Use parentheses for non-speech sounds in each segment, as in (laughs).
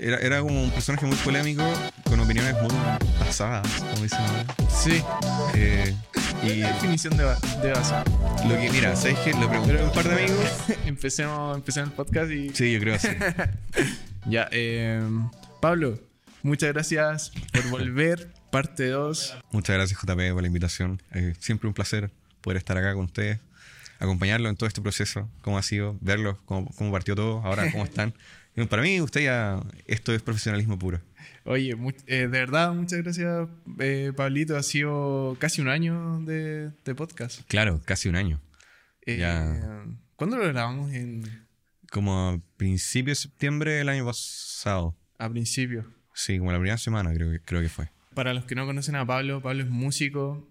era, era como un personaje muy polémico, con opiniones muy basadas, como dicen ahora. Sí. Eh, Y definición de, de lo que, mira, ¿sabes qué? Lo pregunté a un par de amigos. (laughs) empecemos, empecemos el podcast y. (laughs) Sí, yo creo así. (laughs) Ya, eh, Pablo, muchas gracias por volver. Parte 2. Muchas gracias, JP, por la invitación. Eh, siempre un placer poder estar acá con ustedes, acompañarlo en todo este proceso, cómo ha sido, verlos, cómo, cómo partió todo, ahora cómo están. Para mí, usted ya, esto es profesionalismo puro. Oye, eh, de verdad, muchas gracias, eh, Pablito. Ha sido casi un año de, de podcast. Claro, casi un año. Eh, Ya. ¿Cuándo lo grabamos? En, Como a principios de septiembre del año pasado. a principio. Sí, como la primera semana creo que, creo que fue. Para los que no conocen a Pablo, Pablo es músico.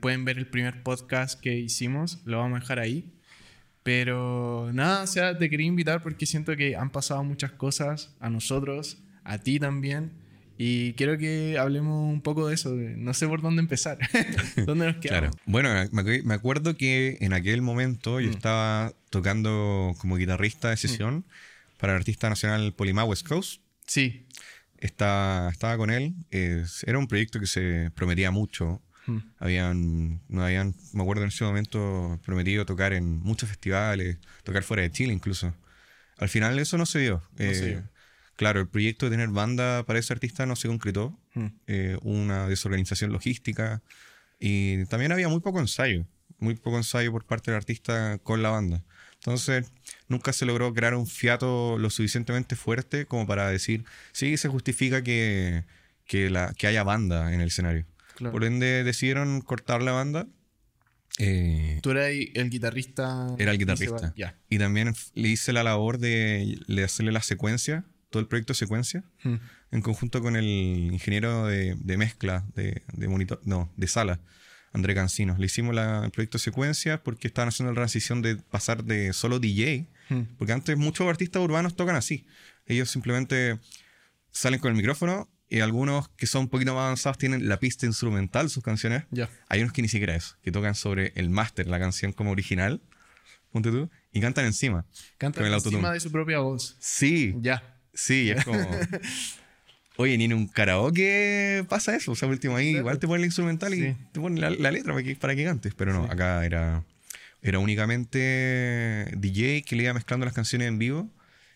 pueden ver el primer podcast que hicimos, lo vamos a dejar ahí. Pero nada, o sea, te quería invitar porque siento que han pasado muchas cosas a nosotros, a ti también. Y quiero que hablemos un poco de eso. de- no sé por dónde empezar. (laughs) (laughs) ¿Dónde nos Claro. quedamos? Bueno, me, acu- me acuerdo que en aquel momento yo Mm. estaba tocando como guitarrista de sesión para el artista nacional Polimá West Coast. Sí. Estaba, estaba con él. Es- era un proyecto que se prometía mucho. Mm. Habían, no habían, me acuerdo en ese momento, prometido tocar en muchos festivales, tocar fuera de Chile incluso. Al final eso no se dio. No se Eh, dio. Claro, el proyecto de tener banda para ese artista no se concretó. Mm. Eh, una desorganización logística y también había muy poco ensayo, muy poco ensayo por parte del artista con la banda. Entonces, nunca se logró crear un fiato lo suficientemente fuerte como para decir, sí, se justifica que, que, la, que haya banda en el escenario. Claro. Por ende, decidieron cortar la banda. Eh, Tú eras el guitarrista. era el guitarrista. Ya. Y también le hice la labor de, de hacerle la secuencia, todo el proyecto de secuencia, Mm. en conjunto con el ingeniero de, de mezcla, de, de monitor, no, de sala, André Cancinos. Le hicimos la- el proyecto de secuencia porque estaban haciendo la transición de pasar de solo DJ, Mm. porque antes muchos artistas urbanos tocan así. Ellos simplemente salen con el micrófono y algunos que son un poquito más avanzados tienen la pista instrumental, sus canciones. Ya. Hay unos que ni siquiera eso, que tocan sobre el máster, la canción como original, ponte tú, y cantan encima. Canta Con el encima de su propia voz. Sí, Ya. sí, es como... (laughs) Oye, ni en un karaoke pasa eso. O sea, último ahí, Claro. igual te ponen el instrumental y Sí. te ponen la, la letra para que, para que cantes. Pero no, Sí. acá era, era únicamente DJ que le iba mezclando las canciones en vivo.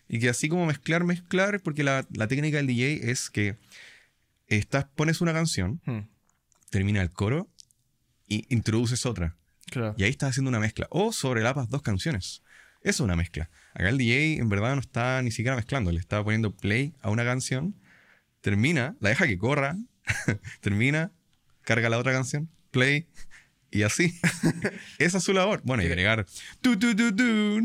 Y que así como mezclar, mezclar, porque la, la técnica del DJ es que estás, pones una canción, Mm. termina el coro y introduces otra. Claro. Y ahí estás haciendo una mezcla. O sobrelapas dos canciones. Eso es una mezcla. Acá el DJ en verdad no está ni siquiera mezclando. Le está poniendo play a una canción. Termina, la deja que corra. (laughs) termina, carga la otra canción. Play. Y así. (laughs) Esa es su labor. Bueno, y agregar. Tu, tu, tu, tu,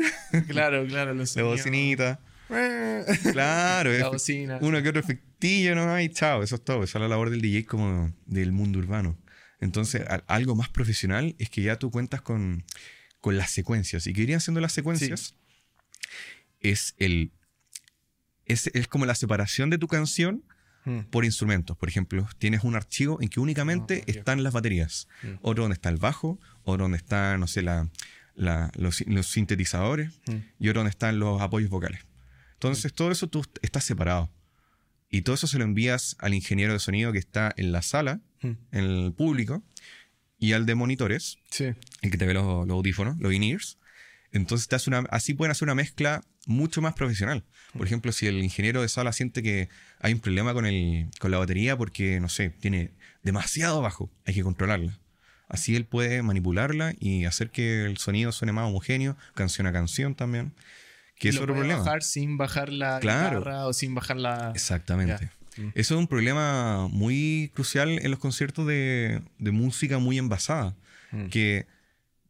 Claro, claro. Los (laughs) la bocinita. (laughs) Claro. La es- bocina. uno que otro efectillo nomás y chao, eso es todo. Esa es la labor del DJ como del mundo urbano. Entonces, algo más profesional es que ya tú cuentas con, con las secuencias. Y que irían siendo las secuencias es el. Es, es como la separación de tu canción Mm. por instrumentos. Por ejemplo, tienes un archivo en que únicamente Ah, están las baterías. Mm. Otro donde está el bajo, otro donde están, no sé, la, la- los, los sintetizadores Mm. y otro donde están los apoyos vocales. Entonces, todo eso tú estás separado. Y todo eso se lo envías al ingeniero de sonido que está en la sala, Mm. en el público, y al de monitores, Sí. el que te ve los, los audífonos, los in-ears. Entonces, te hace una, así pueden hacer una mezcla mucho más profesional. Por ejemplo, si el ingeniero de sala siente que hay un problema con, el, con la batería porque, no sé, tiene demasiado bajo, hay que controlarla. Así él puede manipularla y hacer que el sonido suene más homogéneo, canción a canción también. Que es otro problema. bajar sin bajar la Claro. guitarra o sin bajar la. Exactamente. Ya. Mm. Eso es un problema muy crucial en los conciertos de, de música muy envasada. Mm. Que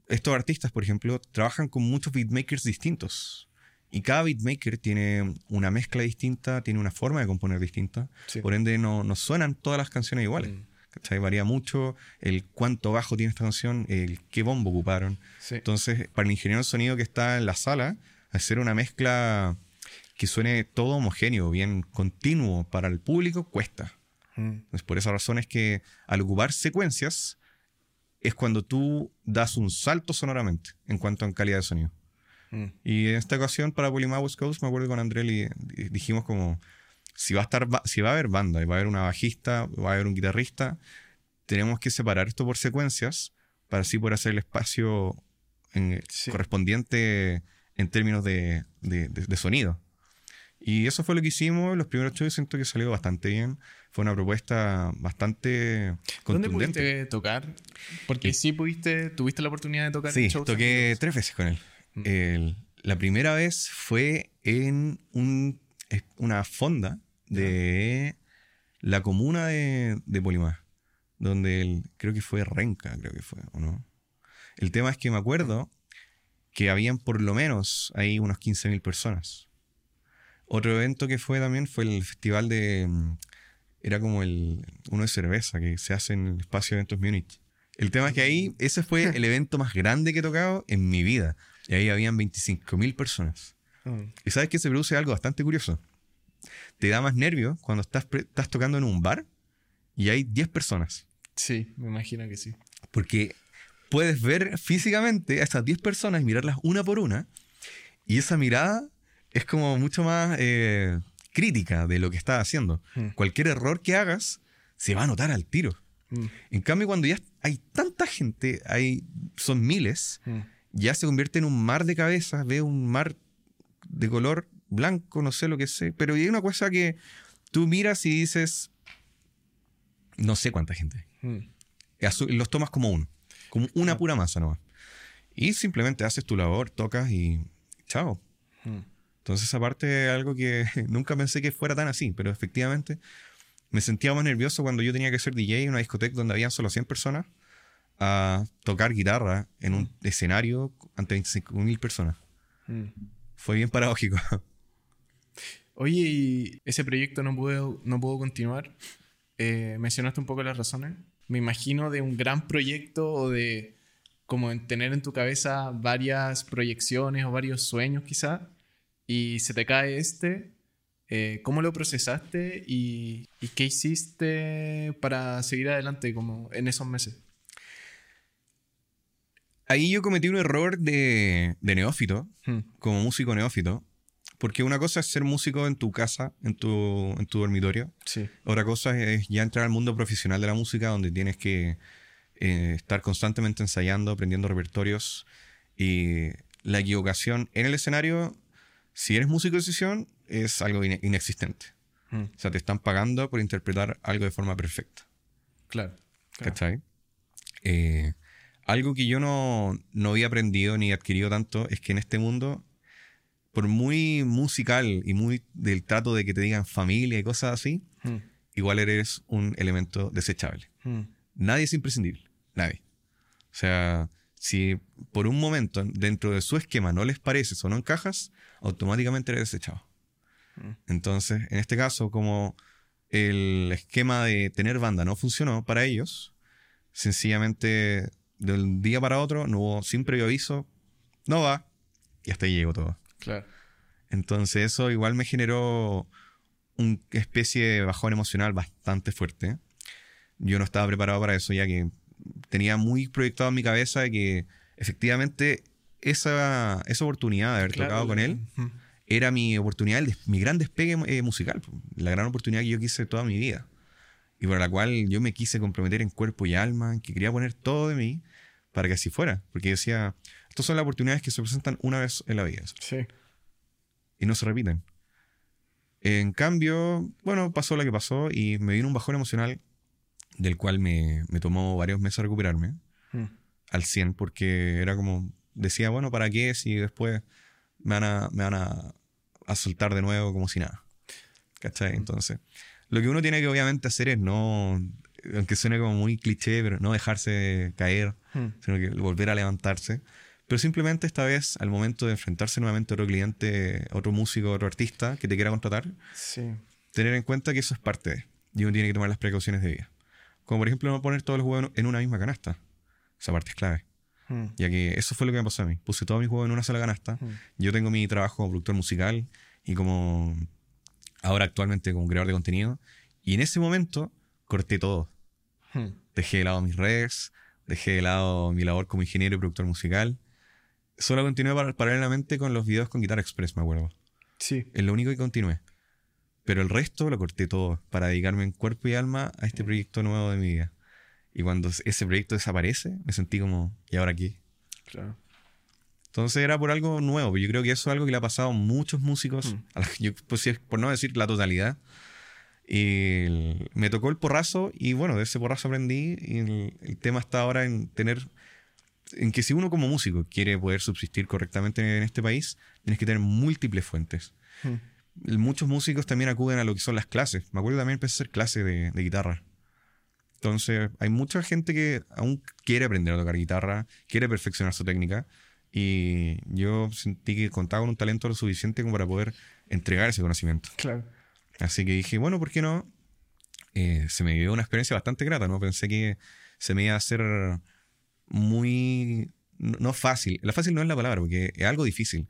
estos artistas, por ejemplo, trabajan con muchos beatmakers distintos. Y cada beatmaker tiene una mezcla distinta, tiene una forma de componer distinta. Sí. Por ende, no, no suenan todas las canciones iguales. Mm. ¿cachai? Varía mucho el cuánto bajo tiene esta canción, el qué bombo ocuparon. Sí. Entonces, para el ingeniero de sonido que está en la sala, hacer una mezcla que suene todo homogéneo, bien continuo para el público, cuesta. Mm. Entonces, por esa razón es que al ocupar secuencias es cuando tú das un salto sonoramente en cuanto a calidad de sonido. Mm. Y en esta ocasión para Polymá West Coast, me acuerdo con André dijimos como, si va a estar, si va a haber banda, y va a haber una bajista, va a haber un guitarrista, tenemos que separar esto por secuencias para así poder hacer el espacio en- Sí. correspondiente en términos de, de- de- de sonido. Y eso fue lo que hicimos. Los primeros shows siento que salió bastante bien. Fue una propuesta bastante ¿Dónde contundente. pudiste tocar? Porque sí pudiste, tuviste la oportunidad de tocar Sí, shows toqué amigos. tres veces con él. Mm. El- la primera vez fue en un- una fonda de la comuna de, de Polimar, donde el- creo que fue Renca, creo que fue, ¿o no? El tema es que me acuerdo que habían por lo menos ahí unos 15.000 personas. Otro evento que fue también fue el festival de... mm, Era como el uno de cerveza que se hace en el espacio de eventos Múnich. El tema es que ahí ese fue el evento más grande que he tocado en mi vida. Y ahí habían 25.000 personas. Mm. Y sabes que se produce algo bastante curioso. Te da más nervio cuando estás, estás tocando en un bar y hay 10 personas. Sí, me imagino que sí. Porque puedes ver físicamente a esas 10 personas y mirarlas una por una. Y esa mirada es como mucho más eh, crítica de lo que estás haciendo. Mm. Cualquier error que hagas se va a notar al tiro. Mm. En cambio, cuando ya hay tanta gente, hay, son miles, Mm. ya se convierte en un mar de cabezas, ve un mar de color blanco, no sé lo que sé, pero hay una cosa que tú miras y dices, no sé cuánta gente. Los tomas como uno, como una Ah. pura masa nomás. Y simplemente haces tu labor, tocas y chao. Mm. Entonces esa parte es algo que (laughs) nunca pensé que fuera tan así, pero efectivamente me sentía más nervioso cuando yo tenía que ser DJ en una discoteca donde habían solo 100 personas a tocar guitarra en un escenario ante 25.000 personas. Mm. Fue bien paradójico. (laughs) Oye, y ese proyecto no pudo, no pudo continuar. Eh, mencionaste un poco las razones. Me imagino de un gran proyecto o de como en tener en tu cabeza varias proyecciones o varios sueños quizá y se te cae este. eh, ¿Cómo lo procesaste y, y qué hiciste para seguir adelante como en esos meses? Ahí yo cometí un error de, de neófito, Hmm. como músico neófito, porque una cosa es ser músico en tu casa, en tu, en tu dormitorio, Sí. Otra cosa es ya entrar al mundo profesional de la música, donde tienes que eh, estar constantemente ensayando, aprendiendo repertorios. Y la equivocación en el escenario, si eres músico de sesión, es algo ine- inexistente. Hmm. O sea, te están pagando por interpretar algo de forma perfecta. Claro. claro. ¿Cachai? Eh, algo que yo no, no había aprendido ni adquirido tanto es que en este mundo, por muy musical y muy del trato de que te digan familia y cosas así, Hmm. igual eres un elemento desechable. Hmm. Nadie es imprescindible. Nadie. O sea, si por un momento dentro de su esquema no les pareces o no encajas, automáticamente eres desechado. Mm. Entonces, en este caso, como el esquema de tener banda no funcionó para ellos, sencillamente del día para otro, no hubo sin previo aviso, no va, y hasta ahí llegó todo. Claro. Entonces eso igual me generó una especie de bajón emocional bastante fuerte. Yo no estaba preparado para eso, ya que tenía muy proyectado en mi cabeza que efectivamente esa, esa oportunidad de haber Claro, tocado con él era mi oportunidad, mi gran despegue eh, musical, la gran oportunidad que yo quise toda mi vida. Y por la cual yo me quise comprometer en cuerpo y alma, que quería poner todo de mí para que así fuera. Porque decía, estas son las oportunidades que se presentan una vez en la vida Sí. y no se repiten. En cambio, bueno, pasó lo que pasó y me vino un bajón emocional del cual me, me tomó varios meses recuperarme Hmm. al 100 porque era como, decía, bueno, ¿para qué si después me van a, me van a, a soltar de nuevo como si nada? ¿Cachai? Entonces, lo que uno tiene que obviamente hacer es no, aunque suene como muy cliché, pero no dejarse caer, Hmm. sino que volver a levantarse. Pero simplemente esta vez, al momento de enfrentarse nuevamente a otro cliente, otro músico, otro artista que te quiera contratar, Sí. tener en cuenta que eso es parte de. Y uno tiene que tomar las precauciones de vida. Como por ejemplo no poner todos los huevos en una misma canasta. Esa parte es clave. Hmm. Ya que eso fue lo que me pasó a mí. Puse todos mis huevos en una sola canasta. Hmm. Yo tengo mi trabajo como productor musical y como ahora actualmente como creador de contenido. Y en ese momento corté todo. Hmm. Dejé de lado mis redes, dejé de lado mi labor como ingeniero y productor musical. Solo continué par- paralelamente con los videos con Guitar Express, me acuerdo. Sí. Es lo único que continué. Pero el resto lo corté todo para dedicarme en cuerpo y alma a este proyecto nuevo de mi vida. Y cuando ese proyecto desaparece, me sentí como, ¿y ahora qué? Claro. Entonces era por algo nuevo. Yo creo que eso es algo que le ha pasado a muchos músicos, Mm. a la- (laughs) yo, pues, por no decir la totalidad. Y el- me tocó el porrazo y bueno, de ese porrazo aprendí. Y el, el tema está ahora en tener, en que si uno como músico quiere poder subsistir correctamente en este país, tienes que tener múltiples fuentes. Mm. Muchos músicos también acuden a lo que son las clases. Me acuerdo también empecé a hacer clases de, de guitarra. Entonces, hay mucha gente que aún quiere aprender a tocar guitarra, quiere perfeccionar su técnica. Y yo sentí que contaba con un talento lo suficiente como para poder entregar ese conocimiento. Claro. Así que dije, bueno, ¿por qué no? Eh, se me dio una experiencia bastante grata, ¿no? Pensé que se me iba a hacer muy... No fácil. La fácil no es la palabra, porque es algo difícil.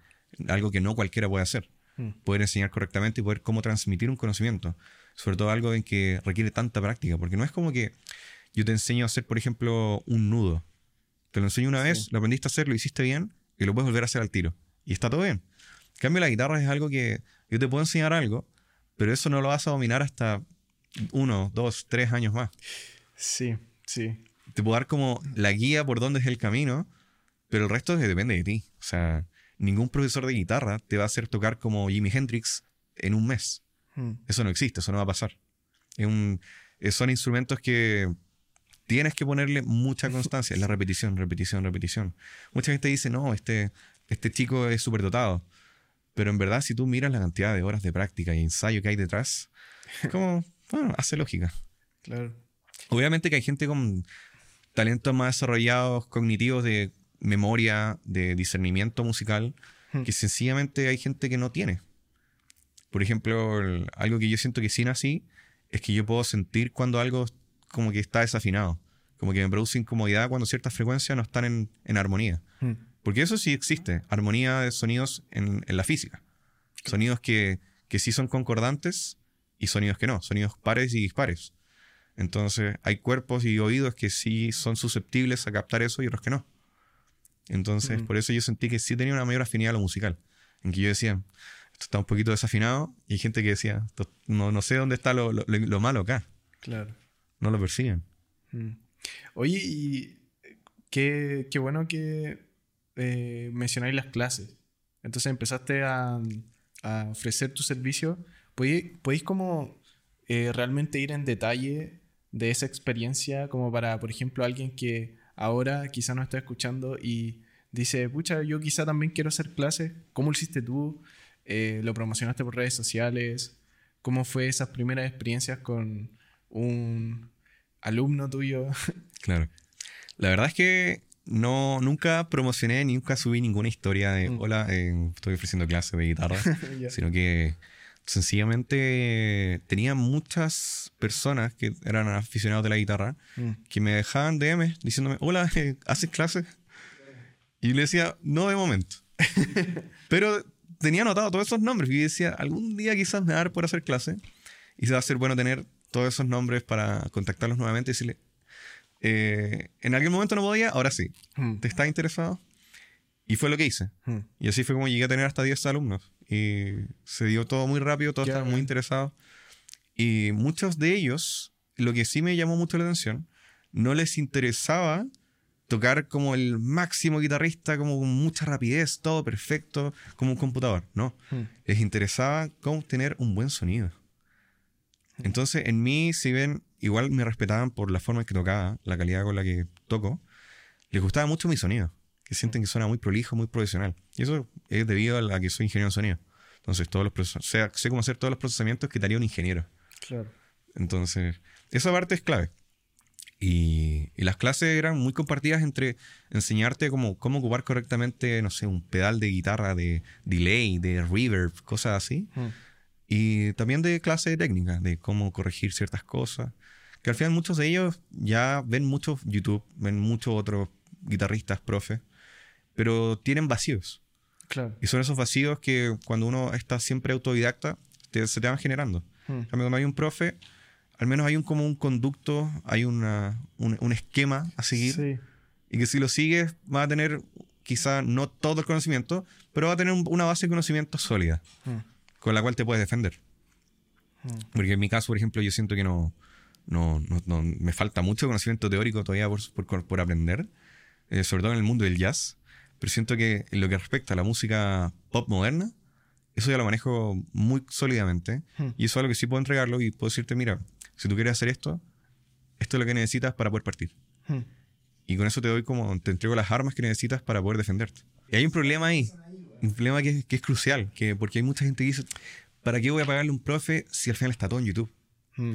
Algo que no cualquiera puede hacer. Mm. Poder enseñar correctamente y poder cómo transmitir un conocimiento. Sobre todo algo en que requiere tanta práctica. Porque no es como que yo te enseño a hacer, por ejemplo, un nudo. Te lo enseño una Sí. vez, lo aprendiste a hacer, lo hiciste bien, y lo puedes volver a hacer al tiro. Y está todo bien. En cambio, la guitarra es algo que yo te puedo enseñar algo, pero eso no lo vas a dominar hasta uno, dos, tres años más. Sí, sí. Te puedo dar como la guía por dónde es el camino, pero el resto es- depende de ti. O sea, ningún profesor de guitarra te va a hacer tocar como Jimi Hendrix en un mes. Mm. Eso no existe, eso no va a pasar. Es un- eh, son instrumentos que tienes que ponerle mucha constancia. Es la repetición, repetición, repetición. Mucha gente dice, no, este, este chico es súper dotado. Pero en verdad, si tú miras la cantidad de horas de práctica y ensayo que hay detrás, es como, (laughs) bueno, hace lógica. Claro. Obviamente que hay gente con talentos más desarrollados, cognitivos de memoria, de discernimiento musical, Hmm. que sencillamente hay gente que no tiene. Por ejemplo, el- algo que yo siento que sí nací es que yo puedo sentir cuando algo como que está desafinado. Como que me produce incomodidad cuando ciertas frecuencias no están en, en armonía. Mm. Porque eso sí existe, armonía de sonidos en, en la física. Sonidos que, que sí son concordantes y sonidos que no, sonidos pares y dispares. Entonces hay cuerpos y oídos que sí son susceptibles a captar eso y otros que no. Entonces por eso yo sentí que sí tenía una mayor afinidad a lo musical. En que yo decía, esto está un poquito desafinado y hay gente que decía, "Esto- no, no sé dónde está lo, lo- lo malo acá, Claro. no lo persiguen. Oye, y qué, qué bueno que eh, mencionáis las clases. Entonces empezaste a, a ofrecer tu servicio. ¿Podéis, podéis como eh, realmente ir en detalle de esa experiencia como para, por ejemplo, alguien que ahora quizá no está escuchando y dice, pucha, yo quizá también quiero hacer clases. ¿Cómo lo hiciste tú? Eh, ¿Lo promocionaste por redes sociales? ¿Cómo fue esas primeras experiencias con un alumno tuyo? (laughs) Claro. La verdad es que no, nunca promocioné, ni nunca subí ninguna historia de, Mm. hola, eh, estoy ofreciendo clases de guitarra. (laughs) Sino que sencillamente tenía muchas personas que eran aficionados de la guitarra Mm. que me dejaban DM diciéndome, hola, eh, ¿haces clases? Y yo le decía, no de momento. (laughs) Pero tenía anotado todos esos nombres y decía, algún día quizás me va a dar por hacer clases y se va a ser bueno tener todos esos nombres para contactarlos nuevamente y decirle, eh, en algún momento no podía, ahora sí. Mm. ¿Te estás interesado? Y fue lo que hice. Mm. Y así fue como llegué a tener hasta 10 alumnos. Y se dio todo muy rápido, todos estaban muy interesados. Y muchos de ellos, lo que sí me llamó mucho la atención, no les interesaba tocar como el máximo guitarrista, como con mucha rapidez, todo perfecto, como un computador. No, Mm. les interesaba cómo tener un buen sonido. Entonces, en mí, si ven, igual me respetaban por la forma en que tocaba, la calidad con la que toco, les gustaba mucho mi sonido, que sienten que suena muy prolijo, muy profesional. Y eso es debido a que soy ingeniero en sonido. Entonces, todos los proces- sé, sé cómo hacer todos los procesamientos que te haría un ingeniero. Claro. Entonces, esa parte es clave. Y, y las clases eran muy compartidas entre enseñarte cómo, cómo ocupar correctamente, no sé, un pedal de guitarra, de delay, de reverb, cosas así. Mm. Y también de clase de técnica, de cómo corregir ciertas cosas. Que al final muchos de ellos ya ven mucho YouTube, ven muchos otros guitarristas, profes, pero tienen vacíos. Claro. Y son esos vacíos que cuando uno está siempre autodidacta, te- se te van generando. Mm. En cambio, cuando hay un profe, al menos hay un como un conducto, hay una, un, un esquema a seguir. Sí. Y que si lo sigues, va a tener quizá no todo el conocimiento, pero va a tener un- una base de conocimiento sólida, Mm. con la cual te puedes defender. Porque en mi caso, por ejemplo, yo siento que no, no, no- no- me falta mucho conocimiento teórico todavía por, por- por aprender, eh, sobre todo en el mundo del jazz. Pero siento que en lo que respecta a la música pop moderna, eso ya lo manejo muy sólidamente. Hmm. Y eso es algo que sí puedo entregarlo y puedo decirte, mira, si tú quieres hacer esto, esto es lo que necesitas para poder partir. Hmm. Y con eso te doy como, te entrego las armas que necesitas para poder defenderte. Y hay un problema ahí, un problema que, es- que es crucial, que porque hay mucha gente que dice, ¿para qué voy a pagarle un profe si al final está todo en YouTube? Hmm.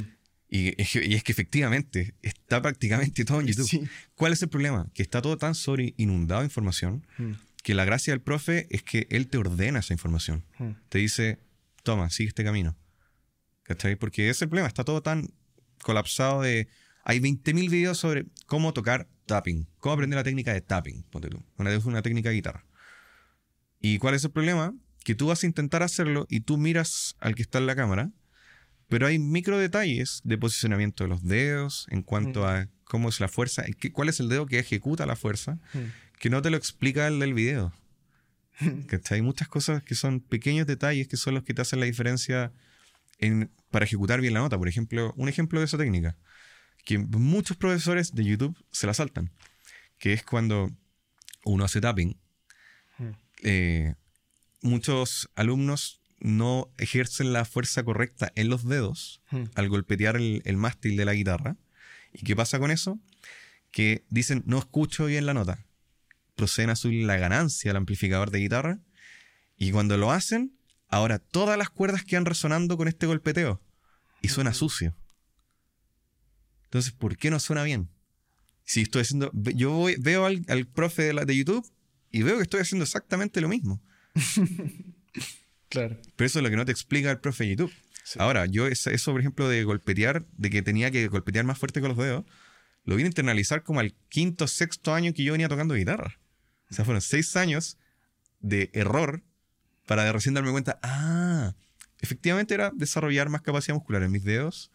Y es, que, y es que efectivamente está prácticamente todo en YouTube. Sí. ¿Cuál es el problema? Que está todo tan sobre inundado de información Hmm. que la gracia del profe es que él te ordena esa información. Hmm. Te dice, toma, sigue este camino. ¿Cachai? Porque ese es el problema, está todo tan colapsado de... Hay 20.000 videos sobre cómo tocar tapping, cómo aprender la técnica de tapping, ponte tú, una, una técnica de guitarra. ¿Y cuál es el problema? Que tú vas a intentar hacerlo y tú miras al que está en la cámara, pero hay micro detalles de posicionamiento de los dedos en cuanto a cómo es la fuerza, qué- cuál es el dedo que ejecuta la fuerza, Hmm. que no te lo explica el del video. (laughs) ¿Cachai? Hay muchas cosas que son pequeños detalles que son los que te hacen la diferencia en- para ejecutar bien la nota. Por ejemplo, un ejemplo de esa técnica, que muchos profesores de YouTube se la saltan, que es cuando uno hace tapping, Hmm. eh, muchos alumnos no ejercen la fuerza correcta en los dedos Hmm. al golpetear el, el mástil de la guitarra. ¿Y qué pasa con eso? Que dicen, no escucho bien la nota. Proceden a subir la ganancia al amplificador de guitarra. Y cuando lo hacen, ahora todas las cuerdas quedan resonando con este golpeteo. Y suena sucio. Entonces, ¿por qué no suena bien? Si estoy haciendo... Yo voy- veo al, al profe de, la- de YouTube y veo que estoy haciendo exactamente lo mismo. (laughs) Claro. Pero eso es lo que no te explica el profe de YouTube. Sí. Ahora, yo eso, por ejemplo, de golpetear, de que tenía que golpetear más fuerte con los dedos, lo vine a internalizar como al quinto, sexto año que yo venía tocando guitarra. O sea, fueron seis años de error para de recién darme cuenta, ah, efectivamente era desarrollar más capacidad muscular en mis dedos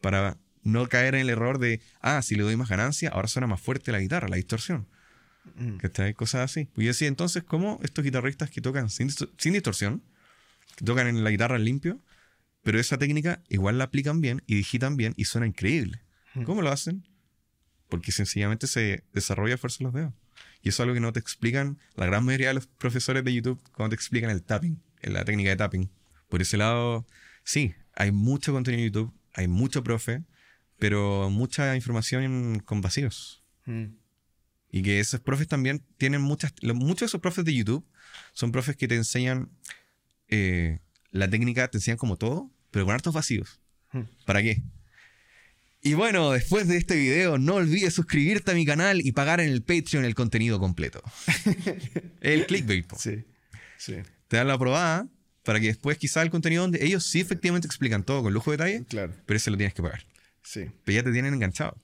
para no caer en el error de, ah, si le doy más ganancia, ahora suena más fuerte la guitarra, la distorsión. Hmm. Que trae cosas así. Pues yo decía, entonces, ¿cómo estos guitarristas que tocan sin, disto- sin distorsión, tocan en la guitarra limpio, pero esa técnica igual la aplican bien y digitan bien y suena increíble? ¿Cómo lo hacen? Porque sencillamente se desarrolla fuerza en los dedos. Y eso es algo que no te explican la gran mayoría de los profesores de YouTube cuando te explican el tapping, la técnica de tapping. Por ese lado, sí, hay mucho contenido en YouTube, hay mucho profe, pero mucha información con vacíos. Hmm. Y que esos profes también tienen muchas. muchos de esos profes de YouTube son profes que te enseñan eh, la técnica, te enseñan como todo, pero con hartos vacíos. Hmm. ¿Para qué? Y bueno, después de este video, no olvides suscribirte a mi canal y pagar en el Patreon el contenido completo. (laughs) el clickbait. po. Sí. Sí. Te dan la aprobada para que después quizá el contenido donde ellos sí efectivamente explican todo con lujo de detalle, Claro. pero ese lo tienes que pagar. Sí. Pero ya te tienen enganchado.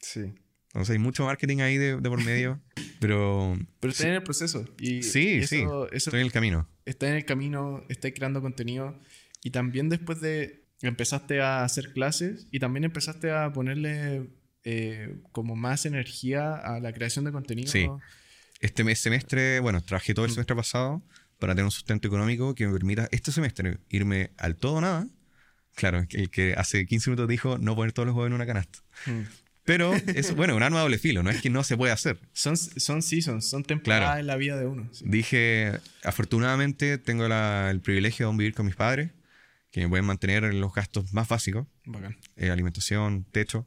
Sí. Entonces hay mucho marketing ahí de, de por medio, (laughs) pero Pero está en el proceso. Y Sí, eso, sí. Eso estoy en el camino. está en el camino, está creando contenido. Y también después de. Empezaste a hacer clases y también empezaste a ponerle eh, como más energía a la creación de contenido. Sí. Este mes, semestre, bueno, trabajé todo el Mm. semestre pasado para tener un sustento económico que me permita este semestre irme al todo o nada. Claro, el que hace 15 minutos dijo no poner todos los huevos en una canasta. Hmm. Pero es, bueno, un arma doble filo, no es que no se puede hacer. Son, son seasons, son temporadas Claro. en la vida de uno. sí. Dije, afortunadamente tengo la- el privilegio de vivir con mis padres, que me pueden mantener en los gastos más básicos, Bacán. eh, alimentación, techo.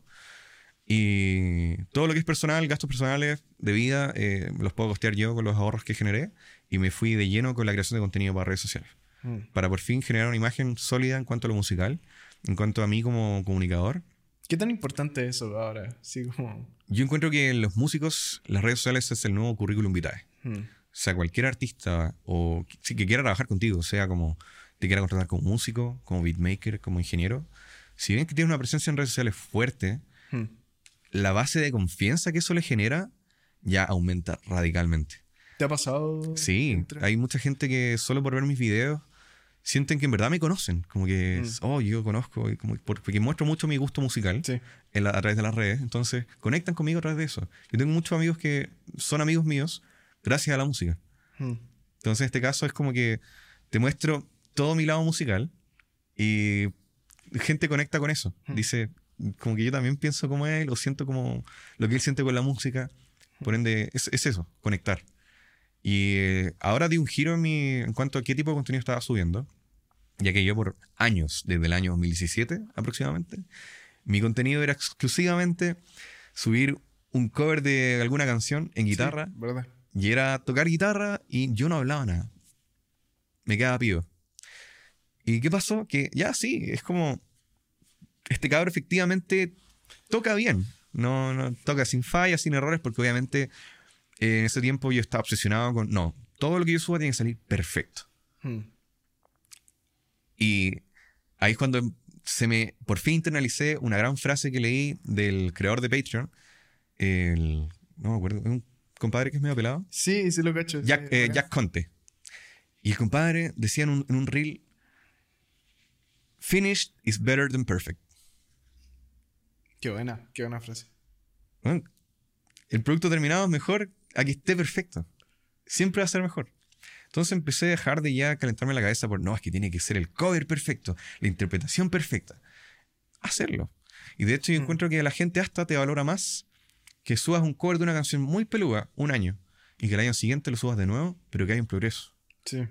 Y todo lo que es personal, gastos personales de vida, eh, los puedo costear yo con los ahorros que generé. Y me fui de lleno con la creación de contenido para redes sociales. Hmm. Para por fin generar una imagen sólida en cuanto a lo musical, en cuanto a mí como comunicador. ¿Qué tan importante es eso ahora? Sí, como. Yo encuentro que en los músicos las redes sociales es el nuevo currículum vitae. hmm. O sea, cualquier artista o sí, que quiera trabajar contigo, sea como te quiera contratar como músico, como beatmaker, como ingeniero, si bien que tiene una presencia en redes sociales fuerte, Hmm. la base de confianza que eso le genera ya aumenta radicalmente. ¿Te ha pasado? Sí, entre- hay mucha gente que solo por ver mis videos sienten que en verdad me conocen, como que, Mm. oh, yo conozco, y como, porque muestro mucho mi gusto musical Sí. en la- a través de las redes, entonces conectan conmigo a través de eso. Yo tengo muchos amigos que son amigos míos gracias a la música. Hmm. Entonces, en este caso es como que te muestro todo mi lado musical y gente conecta con eso. Hmm. Dice, como que yo también pienso como él, o siento como lo que él siente con la música. Por ende, es, es eso, conectar. Y eh, ahora di un giro en, mi, en cuanto a qué tipo de contenido estaba subiendo, ya que yo por años, desde el año 2017 aproximadamente, mi contenido era exclusivamente subir un cover de alguna canción en guitarra Sí, ¿Verdad? y era tocar guitarra y yo no hablaba nada. Me quedaba pío. ¿Y qué pasó? Que ya sí, es como. Este cabro efectivamente toca bien. No, no toca sin fallas, sin errores, porque obviamente eh, en ese tiempo yo estaba obsesionado con. No, todo lo que yo suba tiene que salir perfecto. Hmm. Y ahí es cuando se me. Por fin internalicé una gran frase que leí del creador de Patreon. El. No me acuerdo, es un compadre que es medio pelado. Sí, sí lo cacho. Jack, sí, eh. Jack Conte. Y el compadre decía en un, en un reel: Finished is better than perfect. Qué buena, qué buena frase. Bueno, el producto terminado es mejor a que esté perfecto. Siempre va a ser mejor. Entonces empecé a dejar de ya calentarme la cabeza por no, es que tiene que ser el cover perfecto, la interpretación perfecta. Hacerlo. Y de hecho yo Mm. encuentro que la gente hasta te valora más que subas un cover de una canción muy peluda un año y que el año siguiente lo subas de nuevo, pero que hay un progreso. Sí.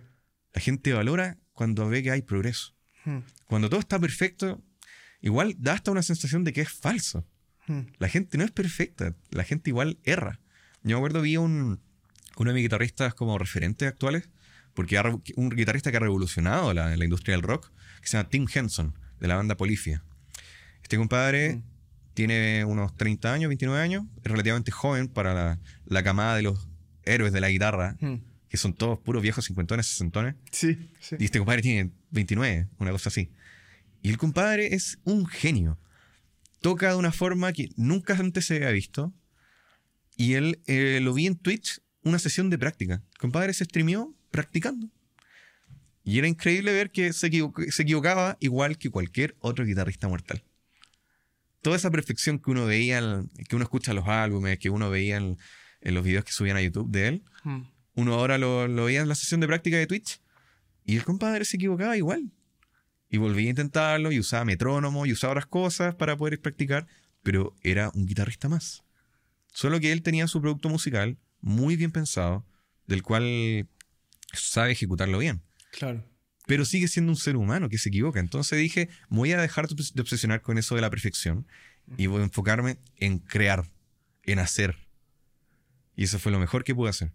La gente valora cuando ve que hay progreso. Hmm. Cuando todo está perfecto, igual da hasta una sensación de que es falso. Hmm. La gente no es perfecta, la gente igual erra. Yo me acuerdo, vi un, uno de mis guitarristas como referentes actuales, porque un guitarrista que ha revolucionado la, la industria del rock, que se llama Tim Henson, de la banda Polifia. Este compadre Mm. tiene unos 30 años, 29 años, es relativamente joven para la, la camada de los héroes de la guitarra, Hmm. que son todos puros viejos cincuentones, sesentones. Sí, sí. Y este compadre tiene 29, una cosa así. Y el compadre es un genio. Toca de una forma que nunca antes se había visto. Y él eh, lo vi en Twitch, una sesión de práctica. El compadre se streameó practicando. Y era increíble ver que se, equivo- se equivocaba igual que cualquier otro guitarrista mortal. Toda esa perfección que uno veía, que uno escucha en los álbumes, que uno veía en, en los videos que subían a YouTube de él, Hmm. uno ahora lo, lo veía en la sesión de práctica de Twitch y el compadre se equivocaba igual. Y volvía a intentarlo y usaba metrónomo y usaba otras cosas para poder practicar, pero era un guitarrista más. Solo que él tenía su producto musical muy bien pensado, del cual sabe ejecutarlo bien. Claro. Pero sigue siendo un ser humano que se equivoca. Entonces dije, voy a dejar de obs- de obsesionar con eso de la perfección y voy a enfocarme en crear, en hacer. Y eso fue lo mejor que pude hacer.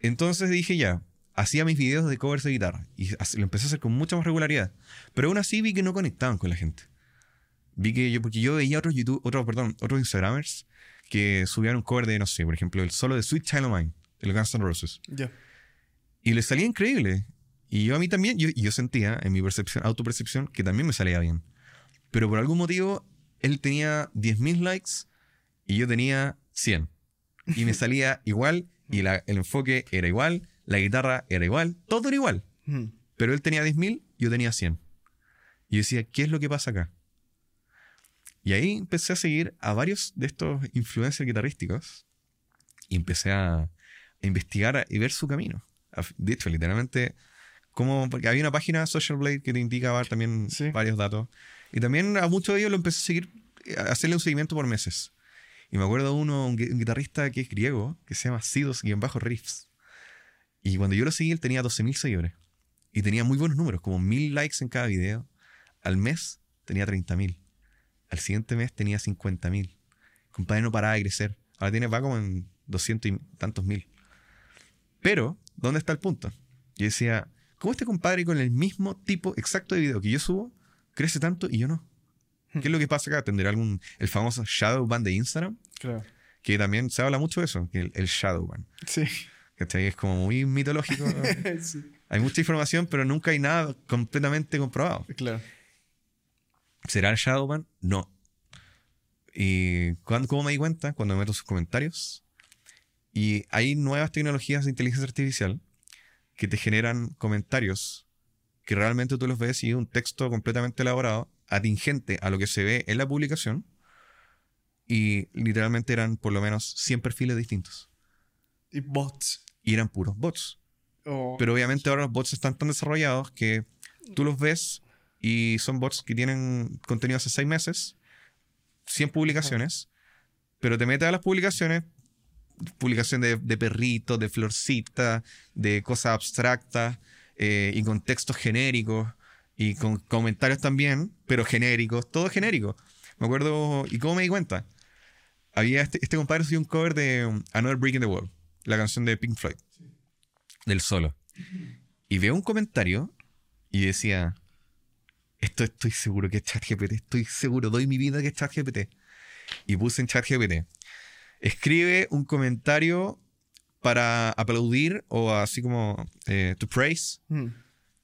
Entonces dije ya, hacía mis videos de covers de guitarra y lo empecé a hacer con mucha más regularidad. Pero aún así vi que no conectaban con la gente. Vi que yo, porque yo veía otros YouTube, otros, perdón, otros Instagramers que subían un cover de, no sé, por ejemplo, el solo de Sweet Child of Mine, los Guns N' Roses. Ya. Y le salía increíble. Y yo a mí también, yo, yo sentía en mi percepción, autopercepción que también me salía bien. Pero por algún motivo, él tenía 10.000 likes y yo tenía 100. Y me (laughs) salía igual y la- el enfoque era igual, la guitarra era igual, todo era igual. Hmm. Pero él tenía 10.000, yo tenía 100. Y yo decía, ¿qué es lo que pasa acá? Y ahí empecé a seguir a varios de estos influencers guitarrísticos y empecé a investigar y ver su camino. Hecho, literalmente, como, porque había una página, Social Blade, que te indicaba también Sí. varios datos. Y también a muchos de ellos lo empecé a seguir, a hacerle un seguimiento por meses. Y me acuerdo uno, un, un guitarrista que es griego, que se llama Sidos-Riffs. Y cuando yo lo seguí, él tenía 12.000 seguidores. Y tenía muy buenos números, como 1.000 likes en cada video. Al mes tenía 30.000. Al siguiente mes tenía 50.000. El compadre no paraba de crecer. Ahora tiene, va como en 200 y tantos mil. Pero, ¿dónde está el punto? Yo decía, ¿cómo este compadre con el mismo tipo exacto de video que yo subo crece tanto y yo no? ¿Qué es lo que pasa acá? ¿Tendrá algún, el famoso shadow ban de Instagram? Claro. Que también se habla mucho de eso, que el, el shadow ban. Sí. ¿Cachai? Es como muy mitológico. (laughs) sí. hay mucha información, pero nunca hay nada completamente comprobado. Claro. ¿Será el Shadowban? No. ¿Y cuándo, cómo me di cuenta? Cuando me meto sus comentarios. Y hay nuevas tecnologías de inteligencia artificial que te generan comentarios que realmente tú los ves y un texto completamente elaborado, atingente a lo que se ve en la publicación. Y literalmente eran por lo menos 100 perfiles distintos. Y bots. Y eran puros bots. O- Pero obviamente ahora los bots están tan desarrollados que tú los ves y son bots que tienen contenido hace seis meses, 100 publicaciones, pero te metes a las publicaciones, publicación de, perritos, de florcitas, de cosas abstractas eh, y con textos genéricos y con comentarios también, pero genéricos, todo genérico. Me acuerdo, ¿y cómo me di cuenta? Había este, este compadre subió un cover de um, Another Break in the Wall, la canción de Pink Floyd, del solo. Y veo un comentario y decía, esto estoy seguro que es ChatGPT, estoy seguro, doy mi vida que es ChatGPT. Y puse en ChatGPT, escribe un comentario para aplaudir o así como eh, to praise Mm.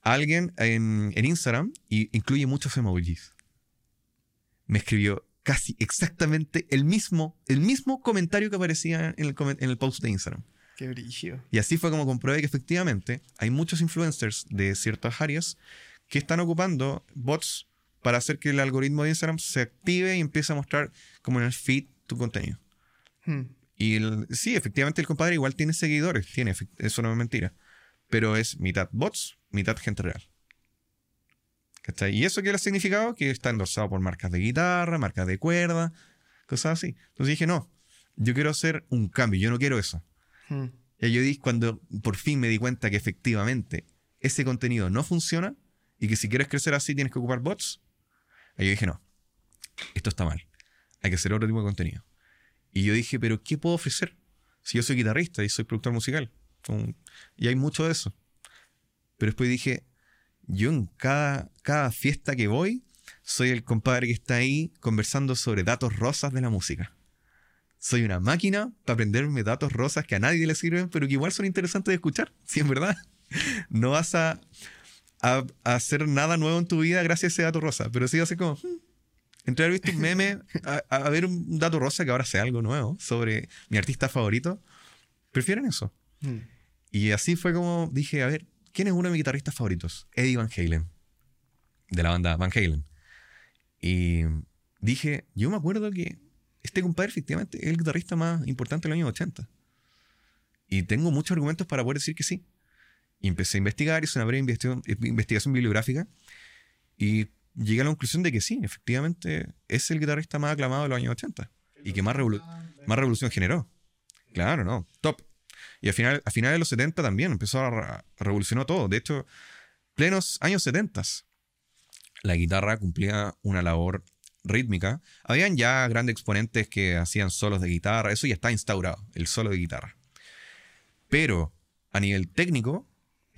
a alguien en, en Instagram y incluye muchos emojis. Me escribió casi exactamente el mismo, el mismo comentario que aparecía en el, en el post de Instagram. Qué brillo. Y así fue como comprobé que efectivamente hay muchos influencers de ciertas áreas que están ocupando bots para hacer que el algoritmo de Instagram se active y empiece a mostrar como en el feed tu contenido. Mm. Y el- sí, efectivamente el compadre igual tiene seguidores, tiene, eso no es mentira. Pero es mitad bots, mitad gente real. ¿Cachai? ¿Y eso qué le ha significado? Que está endorsado por marcas de guitarra, marcas de cuerda, cosas así. Entonces dije, no, yo quiero hacer un cambio, yo no quiero eso. Mm. Y yo di cuando por fin me di cuenta que efectivamente ese contenido no funciona y que si quieres crecer así tienes que ocupar bots. Ahí yo dije, no, esto está mal. Hay que hacer otro tipo de contenido. Y yo dije, pero ¿qué puedo ofrecer? Si yo soy guitarrista y soy productor musical. Y hay mucho de eso. Pero después dije, yo en cada, cada fiesta que voy, soy el compadre que está ahí conversando sobre datos rosas de la música. Soy una máquina para aprenderme datos rosas que a nadie le sirven, pero que igual son interesantes de escuchar, (laughs) si en verdad. No vas a, a- a hacer nada nuevo en tu vida gracias a ese dato rosa, pero sí vas a ser como, hmm, entre haber visto un meme, (laughs) a, a ver un dato rosa que ahora sea algo nuevo sobre mi artista favorito, prefieren eso. Mm. Y así fue como dije, a ver, ¿quién es uno de mis guitarristas favoritos? Eddie Van Halen, de la banda Van Halen. Y dije, yo me acuerdo que este compadre efectivamente es el guitarrista más importante de los años 80. Y tengo muchos argumentos para poder decir que sí. Y empecé a investigar, hice una breve investigación, investigación bibliográfica y llegué a la conclusión de que sí, efectivamente es el guitarrista más aclamado de los años 80 y que más, revolu- más revolución generó. Claro, no, top. Y al final, a finales de los 70 también empezó a revolucionar todo. De hecho, plenos años 70, la guitarra cumplía una labor rítmica. Habían ya grandes exponentes que hacían solos de guitarra, eso ya está instaurado, el solo de guitarra. Pero a nivel técnico,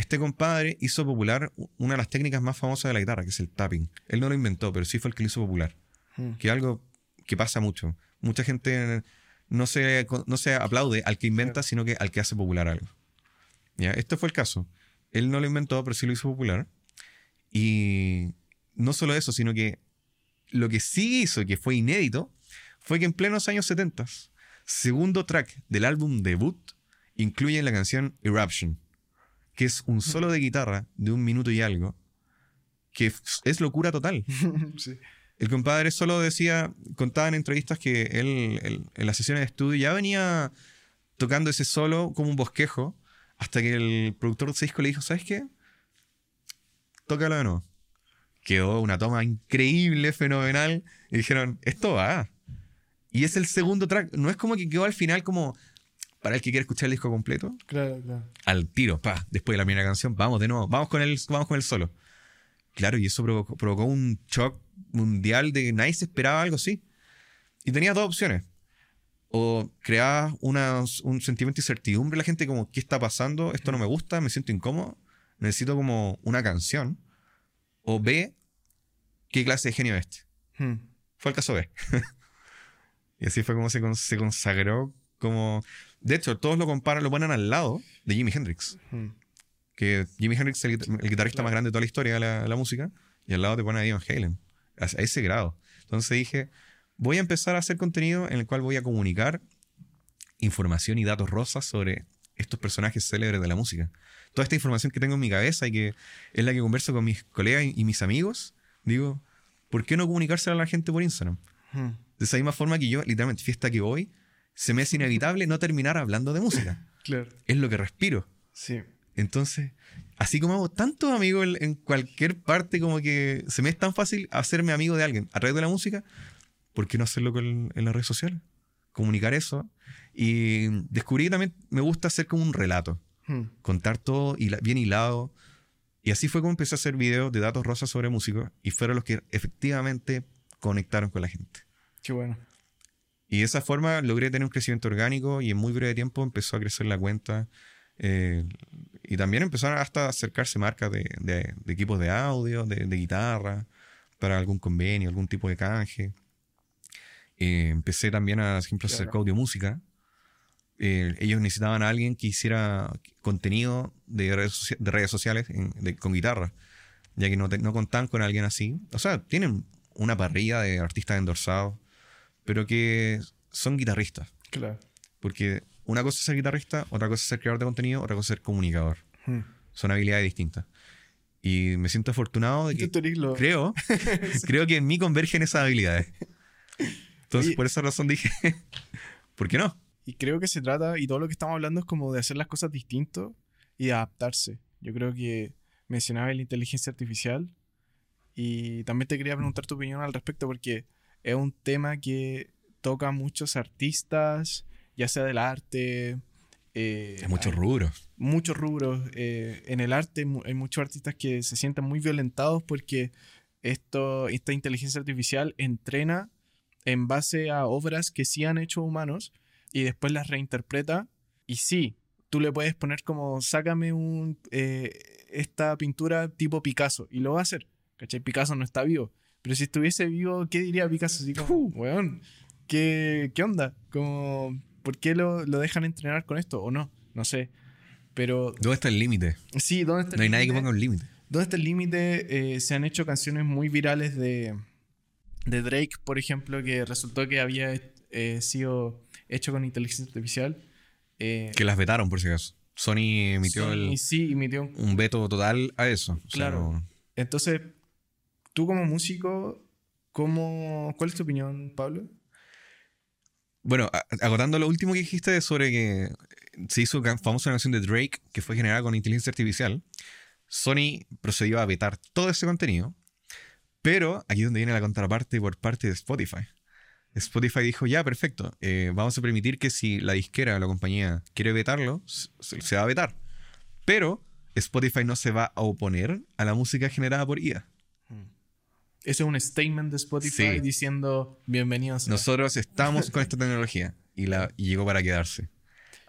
este compadre hizo popular una de las técnicas más famosas de la guitarra, que es el tapping. Él no lo inventó, pero sí fue el que lo hizo popular. Mm. Que es algo que pasa mucho. Mucha gente no se, no se aplaude al que inventa, sino que al que hace popular algo. ¿Ya? Este fue el caso. Él no lo inventó, pero sí lo hizo popular. Y no solo eso, sino que lo que sí hizo, que fue inédito, fue que en plenos años 70, segundo track del álbum debut, incluye la canción Eruption, que es un solo de guitarra de un minuto y algo, que es locura total. (laughs) sí. El compadre solo decía, contaba en entrevistas que él, él, en las sesiones de estudio ya venía tocando ese solo como un bosquejo, hasta que el productor de ese disco le dijo, ¿sabes qué? Tócalo de nuevo. Quedó una toma increíble, fenomenal, y dijeron, esto va. Y es el segundo track, no es como que quedó al final como, para el que quiere escuchar el disco completo, Claro, claro. al tiro, pa, después de la primera canción, vamos de nuevo, vamos con el, vamos con el solo. Claro, y eso provocó, provocó un shock mundial de que nadie se esperaba algo así. Y tenía dos opciones. O creaba una- un sentimiento de incertidumbre en la gente como, ¿qué está pasando? Esto no me gusta, me siento incómodo, necesito como una canción. O B, ¿qué clase de genio es este? Mm. Fue el caso B. (laughs) y así fue como se, se consagró como... De hecho, todos lo comparan, lo ponen al lado de Jimi Hendrix. Que Jimi Hendrix es el, guit- el guitarrista más grande de toda la historia de la, la música. Y al lado te pone a Ian Halen. A, a ese grado. Entonces dije, voy a empezar a hacer contenido en el cual voy a comunicar información y datos rosas sobre estos personajes célebres de la música. Toda esta información que tengo en mi cabeza y que es la que converso con mis colegas y, y mis amigos, digo, ¿por qué no comunicársela a la gente por Instagram? De esa misma forma que yo, literalmente, fiesta que voy, se me es inevitable no terminar hablando de música. (laughs) Claro. Es lo que respiro. Sí. Entonces, Así como hago tantos amigos en, cualquier parte, como que se me es tan fácil hacerme amigo de alguien a través de la música, ¿por qué no hacerlo con, en las redes sociales? Comunicar eso. Y descubrí que también me gusta hacer como un relato, Hmm. contar todo bien hilado. Y así fue como empecé a hacer videos de datos rosas sobre músicos y fueron los que efectivamente conectaron con la gente. Qué bueno. Y de esa forma logré tener un crecimiento orgánico y en muy breve tiempo empezó a crecer la cuenta. eh, y también empezaron hasta a acercarse marcas de, de- de equipos de audio, de, de guitarra, para algún convenio, algún tipo de canje. Eh, empecé también a, por ejemplo, a hacer Claro. audio música. Eh, ellos necesitaban a alguien que hiciera contenido de redes, de redes sociales en- de- con guitarra, ya que no, te- no contaban con alguien así. O sea, tienen una parrilla de artistas endorsados, pero que son guitarristas. Claro. Porque una cosa es ser guitarrista, otra cosa es ser creador de contenido, otra cosa es ser comunicador. Hmm. Son habilidades distintas. Y me siento afortunado de que creo, (laughs) creo que en mí convergen esas habilidades. Entonces, por esa razón dije, (laughs) ¿por qué no? Y creo que se trata, y todo lo que estamos hablando es como de hacer las cosas distintos y de adaptarse. Yo creo que mencionaba la inteligencia artificial y también te quería preguntar tu opinión al respecto porque es un tema que toca a muchos artistas, ya sea del arte, eh, Hay muchos rubros. muchos rubros. eh, en el arte hay muchos artistas que se sienten muy violentados porque esto, esta inteligencia artificial entrena en base a obras que sí han hecho humanos y después las reinterpreta. Y sí, tú le puedes poner como, sácame un, eh, esta pintura tipo Picasso y lo va a hacer. ¿Cachai? Picasso no está vivo. Pero si estuviese vivo, ¿qué diría Picasso? Así como, weón, ¿qué, qué onda? Como, ¿por qué lo, lo dejan entrenar con esto? O no, no sé. Pero ¿Dónde está el límite? sí, ¿dónde está el No hay nadie que ponga un límite. ¿Dónde está el límite? Eh, se han hecho canciones muy virales de, de Drake, por ejemplo, que resultó que había eh, sido hecho con inteligencia artificial. Eh, Que las vetaron, por si acaso. Sony emitió Sony el- sí emitió un- un veto total a eso. O sea, Claro. no- Entonces, tú como músico, ¿cómo, ¿cuál es tu opinión, Pablo? Bueno, agotando lo último que dijiste sobre que se hizo famosa una canción de Drake que fue generada con inteligencia artificial, Sony procedió a vetar todo ese contenido, pero aquí es donde viene la contraparte por parte de Spotify. Spotify dijo, ya, perfecto, eh, vamos a permitir que si la disquera o la compañía quiere vetarlo, se, se va a vetar. Pero Spotify no se va a oponer a la música generada por IA. Eso es un statement de Spotify Sí. diciendo bienvenidos. a-". Nosotros (laughs) estamos con esta tecnología y, la, y llegó para quedarse.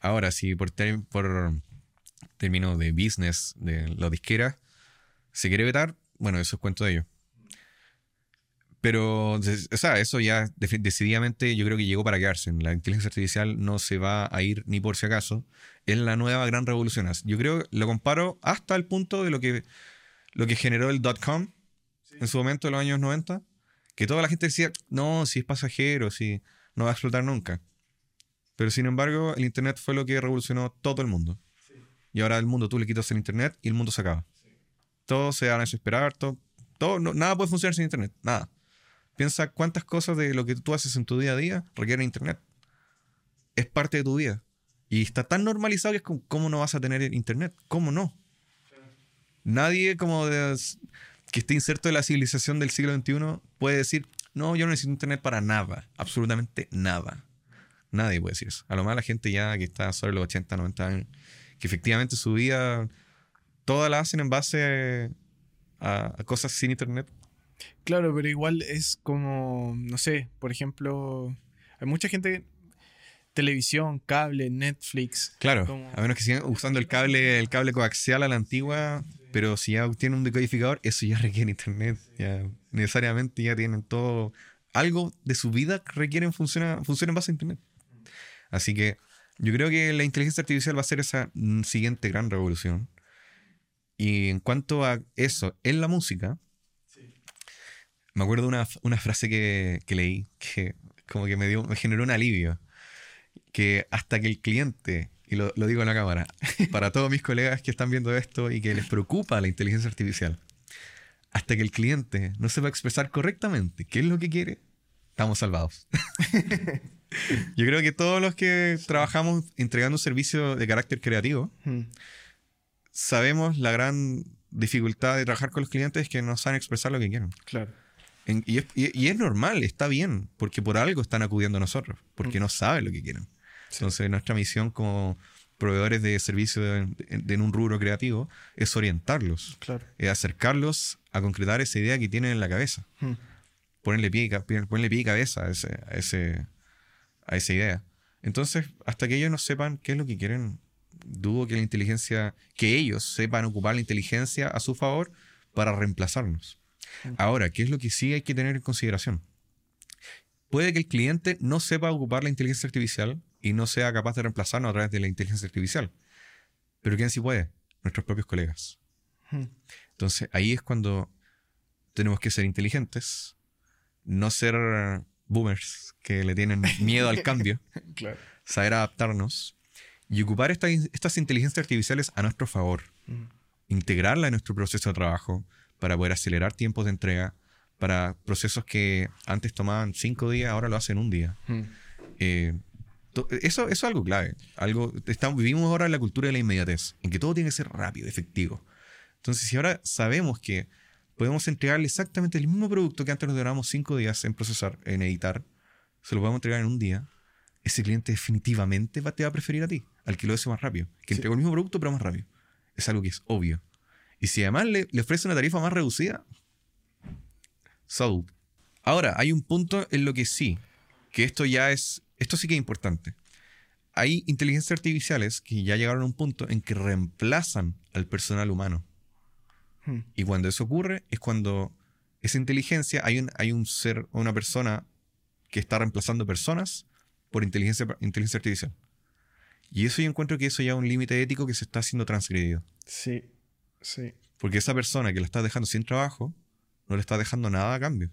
Ahora, si por, ter- por término de business de la disquera se quiere vetar, bueno, eso es cuento de ellos. Pero, o sea, eso ya decididamente yo creo que llegó para quedarse. La inteligencia artificial no se va a ir ni por si acaso. Es la nueva gran revolución. Yo creo, lo comparo hasta el punto de lo que, lo que generó el dot-com en su momento, en los años 90, que toda la gente decía, no, si es pasajero, si no va a explotar nunca. Pero sin embargo, el Internet fue lo que revolucionó todo el mundo. Y ahora el mundo, tú le quitas el Internet y el mundo se acaba. Todo se van a desesperar, todo, todo no- nada puede funcionar sin Internet, nada. Piensa cuántas cosas de lo que tú haces en tu día a día requieren Internet. Es parte de tu vida. Y está tan normalizado que es como, ¿cómo no vas a tener Internet? ¿Cómo no? Nadie como de- que esté inserto en la civilización del siglo XXI puede decir, no, yo no necesito Internet para nada, absolutamente nada. Nadie puede decir eso. A lo más la gente ya que está sobre los 80, 90 años, que efectivamente su vida, toda la hacen en base a, a cosas sin Internet. Claro, pero igual es como, no sé, por ejemplo, hay mucha gente, televisión, cable, Netflix. Claro, Como- a menos que sigan usando el cable, el cable coaxial a la antigua, pero si ya tienen un decodificador, eso ya (laughs) requiere internet. Ya necesariamente ya tienen todo. Algo de su vida requieren funciona, funciona en base a internet. Así que yo creo que la inteligencia artificial va a ser esa mm, siguiente gran revolución. Y en cuanto a eso, en la música, me acuerdo una, una frase que, que leí que como que me, dio, me generó un alivio. Que hasta que el cliente, y lo, lo digo en la cámara, (laughs) para todos mis colegas que están viendo esto y que les preocupa la inteligencia artificial, hasta que el cliente no sepa expresar correctamente qué es lo que quiere, estamos salvados. (laughs) Yo creo que todos los que trabajamos entregando un servicio de carácter creativo, Hmm. sabemos la gran dificultad de trabajar con los clientes es que no saben expresar lo que quieren. Claro. En- y, es, y- y es normal, está bien, porque por algo están acudiendo a nosotros, porque no saben lo que quieren. Entonces, nuestra misión como proveedores de servicios de- en un rubro creativo es orientarlos, Claro. es acercarlos a concretar esa idea que tienen en la cabeza. Mm. Ponerle pie ponerle pie y cabeza a, ese, a, ese, a esa idea. Entonces, hasta que ellos no sepan qué es lo que quieren, dudo que la inteligencia, que ellos sepan ocupar la inteligencia a su favor para reemplazarnos. Ahora, ¿qué es lo que sí hay que tener en consideración? Puede que el cliente no sepa ocupar la inteligencia artificial y no sea capaz de reemplazarnos a través de la inteligencia artificial. Pero ¿quién sí puede? Nuestros propios colegas. Mm. Entonces, ahí es cuando tenemos que ser inteligentes, no ser boomers que le tienen (laughs) miedo al cambio, Claro. saber adaptarnos y ocupar esta- estas inteligencias artificiales a nuestro favor. Mm. Integrarla en nuestro proceso de trabajo para poder acelerar tiempos de entrega, para procesos que antes tomaban cinco días, ahora lo hacen un día. Mm. Eh, eso, eso es algo clave. Algo, estamos, vivimos ahora en la cultura de la inmediatez, en que todo tiene que ser rápido, efectivo. Entonces, si ahora sabemos que podemos entregarle exactamente el mismo producto que antes nos demoramos cinco días en procesar, en editar, se lo podemos entregar en un día, ese cliente definitivamente va, te va a preferir a ti, al que lo hace más rápido, que Sí. entregó el mismo producto pero más rápido. Es algo que es obvio. Y si además le, le ofrece una tarifa más reducida, sold. Ahora, hay un punto en lo que sí, que esto ya es, esto sí que es importante. Hay inteligencias artificiales que ya llegaron a un punto en que reemplazan al personal humano. Mm. Y cuando eso ocurre es cuando esa inteligencia, hay un, hay un ser o una persona que está reemplazando personas por inteligencia, inteligencia artificial. Y eso yo encuentro que eso ya es un límite ético que se está haciendo transgredido. Sí. Sí. Porque esa persona que la está dejando sin trabajo, no le está dejando nada a cambio.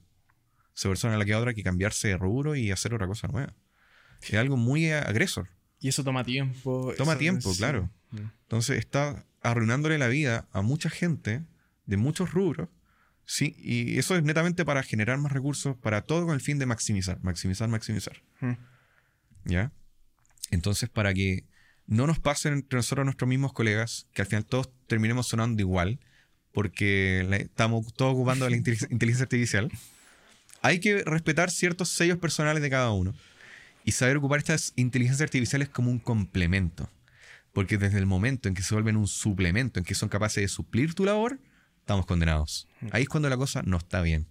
Esa persona a la que ahora hay que cambiarse de rubro y hacer otra cosa nueva. Es algo muy agresor. Y eso toma tiempo. Toma eso tiempo, sí. claro. Mm. Entonces está arruinándole la vida a mucha gente de muchos rubros. Sí, y eso es netamente para generar más recursos, para todo con el fin de maximizar, maximizar, maximizar. Mm. ¿Ya? Entonces, para que no nos pasen entre nosotros nuestros mismos colegas, que al final todos terminemos sonando igual, porque estamos todos ocupando la (laughs) inteligencia artificial, hay que respetar ciertos sellos personales de cada uno y saber ocupar estas inteligencias artificiales como un complemento. Porque desde el momento en que se vuelven un suplemento, en que son capaces de suplir tu labor, estamos condenados. Ahí es cuando la cosa no está bien.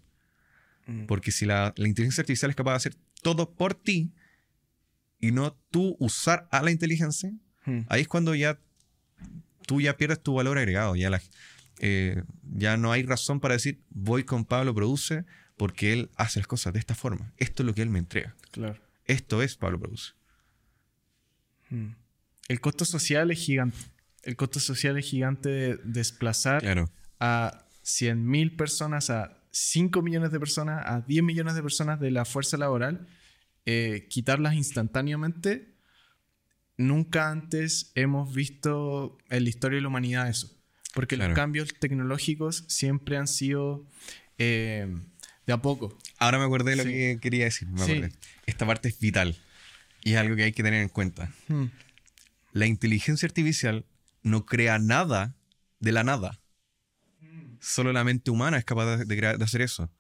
Mm. Porque si la, la inteligencia artificial es capaz de hacer todo por ti y no tú usar a la inteligencia, Mm. ahí es cuando ya tú ya pierdes tu valor agregado. Ya, la- eh, ya no hay razón para decir voy con Pablo Produce porque él hace las cosas de esta forma. Esto es lo que él me entrega. Claro. Esto es Pablo Produce. Mm. El costo social es gigante. El costo social es gigante de desplazar Claro. a 100.000 personas, a 5 millones de personas, a 10 millones de personas de la fuerza laboral, eh, quitarlas instantáneamente. Nunca antes hemos visto en la historia de la humanidad eso. Porque Claro. los cambios tecnológicos siempre han sido eh, de a poco. Ahora me acordé de lo Sí. que quería decir. me Sí. acordé. Esta parte es vital y es algo que hay que tener en cuenta. Mm. La inteligencia artificial no crea nada de la nada. Solo la mente humana es capaz de, de crear- de hacer eso.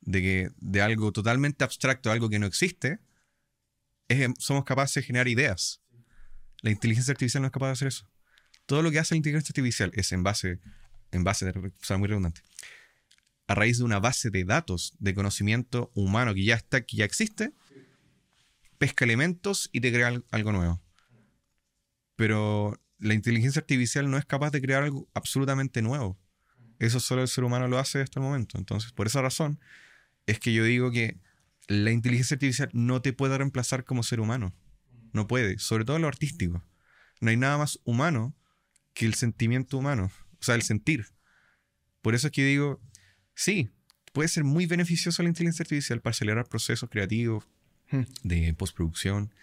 De que de algo totalmente abstracto, algo que no existe, es- somos capaces de generar ideas. La inteligencia artificial no es capaz de hacer eso. Todo lo que hace la inteligencia artificial es en base, en base, de, o sea, muy redundante, a raíz de una base de datos de conocimiento humano que ya está, que ya existe, pesca elementos y te crea al- algo nuevo. Pero la inteligencia artificial no es capaz de crear algo absolutamente nuevo. Eso solo el ser humano lo hace hasta el momento. Entonces, por esa razón, es que yo digo que la inteligencia artificial no te puede reemplazar como ser humano. No puede, sobre todo en lo artístico. No hay nada más humano que el sentimiento humano, o sea, el sentir. Por eso es que digo, sí, puede ser muy beneficioso la inteligencia artificial para acelerar procesos creativos, Mm. de postproducción,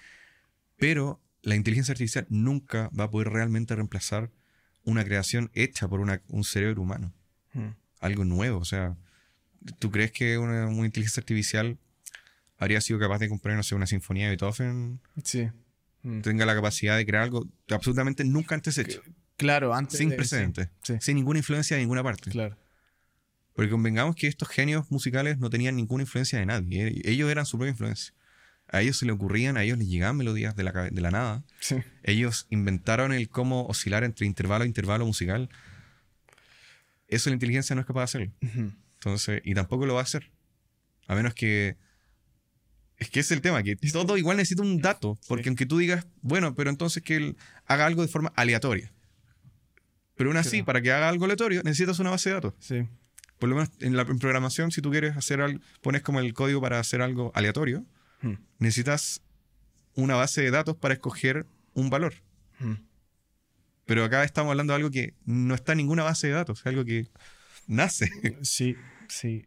pero la inteligencia artificial nunca va a poder realmente reemplazar una creación hecha por una- un cerebro humano, Mm. algo nuevo. O sea, ¿tú crees que una, una inteligencia artificial habría sido capaz de componer, no sé, una sinfonía de Beethoven? Sí. Mm. Tenga la capacidad de crear algo absolutamente nunca antes hecho. Claro, antes sin de- precedentes, sí, sin ninguna influencia de ninguna parte. claro. Porque convengamos que estos genios musicales no tenían ninguna influencia de nadie. eh, Ellos eran su propia influencia. A ellos se le ocurrían, a ellos les llegaban melodías de la, de la nada. Sí. Ellos inventaron el cómo oscilar entre intervalo e intervalo musical. Eso la inteligencia no es capaz de hacerlo. Entonces, y tampoco lo va a hacer. A menos que. Es que es el tema, que todo igual necesita un dato. Porque Sí. aunque tú digas, bueno, pero entonces que él haga algo de forma aleatoria. Pero aún así, Claro. para que haga algo aleatorio, necesitas una base de datos. Sí. Por lo menos en la en programación, si tú quieres hacer algo, pones como el código para hacer algo aleatorio, Hmm. necesitas una base de datos para escoger un valor. Hmm. Pero acá estamos hablando de algo que no está en ninguna base de datos, es algo que nace. (laughs) Sí, sí.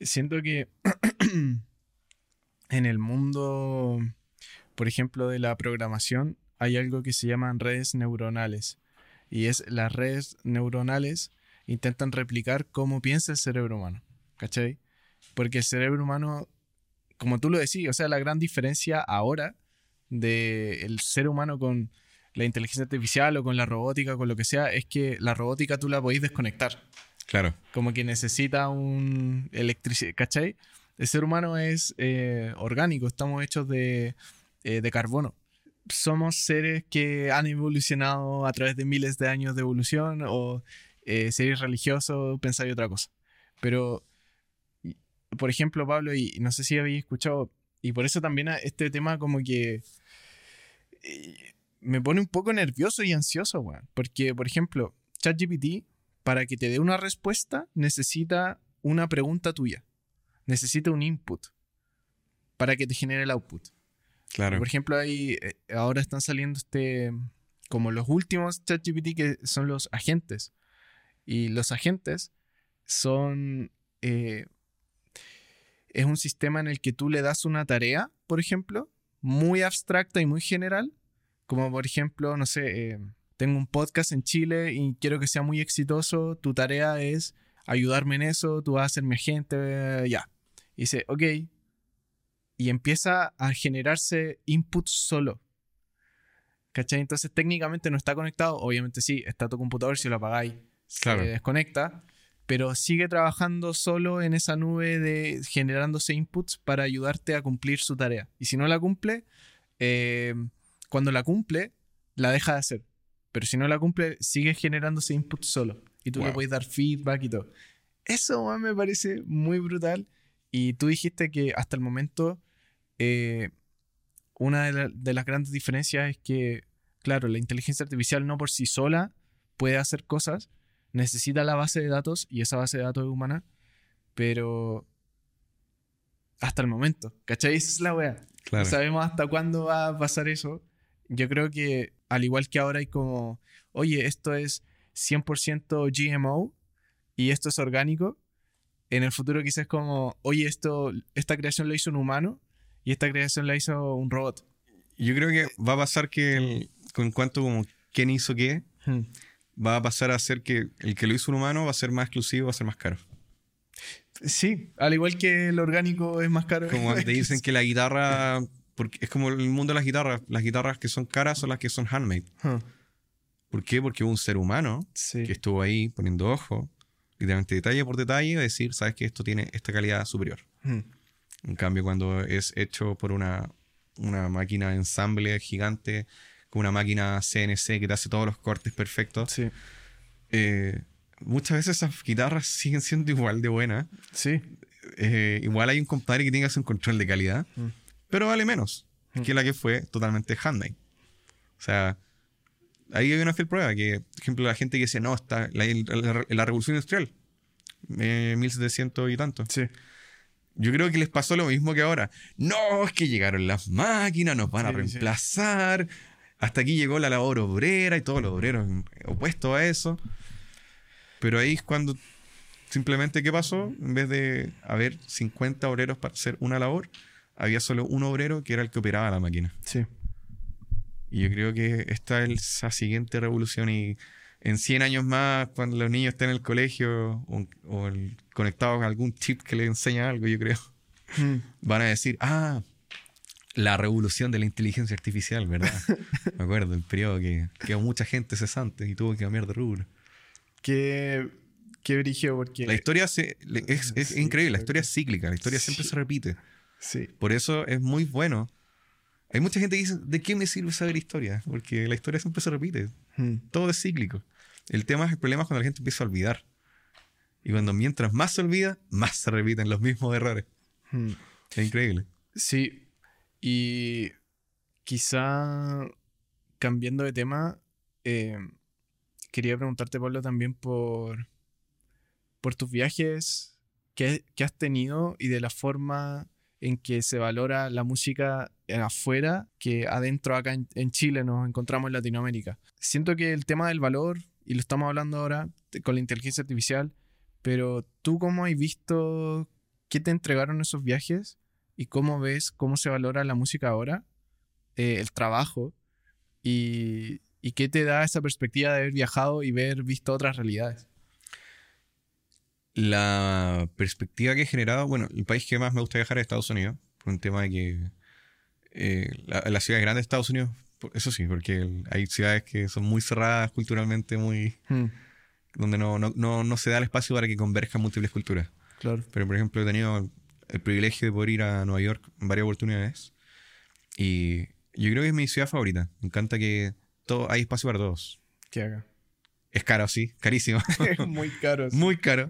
Siento que (clears throat) en el mundo, por ejemplo, de la programación, hay algo que se llaman redes neuronales. Y es las redes neuronales intentan replicar cómo piensa el cerebro humano. ¿Cachai? Porque el cerebro humano, como tú lo decís, o sea, la gran diferencia ahora del ser humano con la inteligencia artificial o con la robótica, con lo que sea, es que la robótica tú la podéis desconectar Claro. como que necesita un electricidad, ¿cachai? El ser humano es eh, orgánico, estamos hechos de, eh, de carbono. Somos seres que han evolucionado a través de miles de años de evolución o eh, seres religiosos, pensáis otra cosa. Pero, por ejemplo, Pablo, y no sé si habéis escuchado, y por eso también este tema como que eh, me pone un poco nervioso y ansioso, weón. Porque, por ejemplo, ChatGPT para que te dé una respuesta, necesita una pregunta tuya. Necesita un input para que te genere el output. Claro. Por ejemplo, ahí eh, ahora están saliendo este como los últimos ChatGPT que son los agentes. Y los agentes son eh, es un sistema en el que tú le das una tarea, por ejemplo, muy abstracta y muy general, como por ejemplo, no sé, eh, tengo un podcast en Chile y quiero que sea muy exitoso, tu tarea es ayudarme en eso, tú vas a ser mi agente, eh, ya. Y dice, ok. Y empieza a generarse input solo. ¿Cachai? Entonces técnicamente no está conectado, obviamente sí, está tu computador, si lo apagáis, Claro. se desconecta, pero sigue trabajando solo en esa nube de generándose inputs para ayudarte a cumplir su tarea. Y si no la cumple, eh, cuando la cumple, la deja de hacer. Pero si no la cumple, sigue generándose inputs solo. Y tú le puedes dar feedback y todo. Eso me parece muy brutal. Y tú dijiste que hasta el momento eh, una de, la- de las grandes diferencias es que, claro, la inteligencia artificial no por sí sola puede hacer cosas, necesita la base de datos y esa base de datos es humana, pero hasta el momento, ¿cachai? Esa es la wea. Claro. No sabemos hasta cuándo va a pasar eso. Yo creo que al igual que ahora hay como, oye, esto es 100% GMO y esto es orgánico, en el futuro quizás como, oye, esto, esta creación la hizo un humano y esta creación la hizo un robot. Yo creo que va a pasar que el- con cuanto como quién hizo qué, Hmm. Va a pasar a ser que el que lo hizo un humano va a ser más exclusivo, va a ser más caro. Sí, al igual que el orgánico es más caro. Como te (laughs) dicen que la guitarra, porque es como el mundo de las guitarras, las guitarras que son caras son las que son handmade. Huh. ¿Por qué? Porque hubo un ser humano Sí. que estuvo ahí poniendo ojo, literalmente detalle por detalle, a decir, sabes que esto tiene esta calidad superior. Hmm. En cambio, cuando es hecho por una, una máquina de ensamble gigante, con una máquina CNC que te hace todos los cortes perfectos, Sí. eh, muchas veces esas guitarras siguen siendo igual de buenas. Sí. Eh, igual hay un compadre que tiene que hacer un control de calidad, Mm. pero vale menos Mm. que la que fue totalmente handmade. O sea, ahí hay una fiel prueba que, por ejemplo, la gente que dice, no, está la, la- la revolución industrial, eh, 1700 y tanto. Sí. Yo creo que les pasó lo mismo que ahora. No, es que llegaron las máquinas, nos van a sí. Hasta aquí llegó la labor obrera y todos los obreros opuestos a eso. Pero ahí es cuando simplemente, ¿qué pasó? En vez de haber 50 obreros para hacer una labor, había solo un obrero que era el que operaba la máquina. Sí. Y yo creo que esta es siguiente revolución y en 100 años más, cuando los niños estén en el colegio o, o el- conectados a algún chip que les enseña algo, yo creo, Hmm. van a decir, ah, La revolución de la inteligencia artificial, ¿verdad? (laughs) Me acuerdo, el periodo que quedó mucha gente cesante y tuvo que cambiar de rubro. Qué, qué brígido, porque... La historia se- es, (laughs) es Sí, increíble, la historia es cíclica, la historia siempre se repite. Sí, Por eso es muy bueno. Hay mucha gente que dice, ¿de qué me sirve saber historia? Porque la historia siempre se repite, Mm. todo es cíclico. El tema es el problema es cuando la gente empieza a olvidar. Y cuando mientras más se olvida, más se repiten los mismos errores. Mm. Es increíble. Sí, y quizá cambiando de tema, eh, quería preguntarte, Pablo, también por, por tus viajes que, que has tenido y de la forma en que se valora la música afuera que adentro acá en, en Chile nos encontramos en Latinoamérica. Siento que el tema del valor, y lo estamos hablando ahora con la inteligencia artificial, pero tú cómo has visto, qué te entregaron esos viajes y cómo ves cómo se valora la música ahora, eh, el trabajo y, y qué te da esa perspectiva de haber viajado y ver visto otras realidades. La perspectiva que he generado, bueno, el país que más me gusta viajar es Estados Unidos, por un tema de que eh, la, la ciudad grande de Estados Unidos, eso sí, porque el- hay ciudades que son muy cerradas culturalmente, muy donde no, no, no, no se da el espacio para que converjan múltiples culturas. Claro. Pero, por ejemplo, he tenido el privilegio de poder ir a Nueva York en varias oportunidades. Y yo creo que es mi ciudad favorita. Me encanta que todo, hay espacio para todos. ¿Qué haga? Es caro, sí, carísimo. (laughs) Muy caro. Muy caro.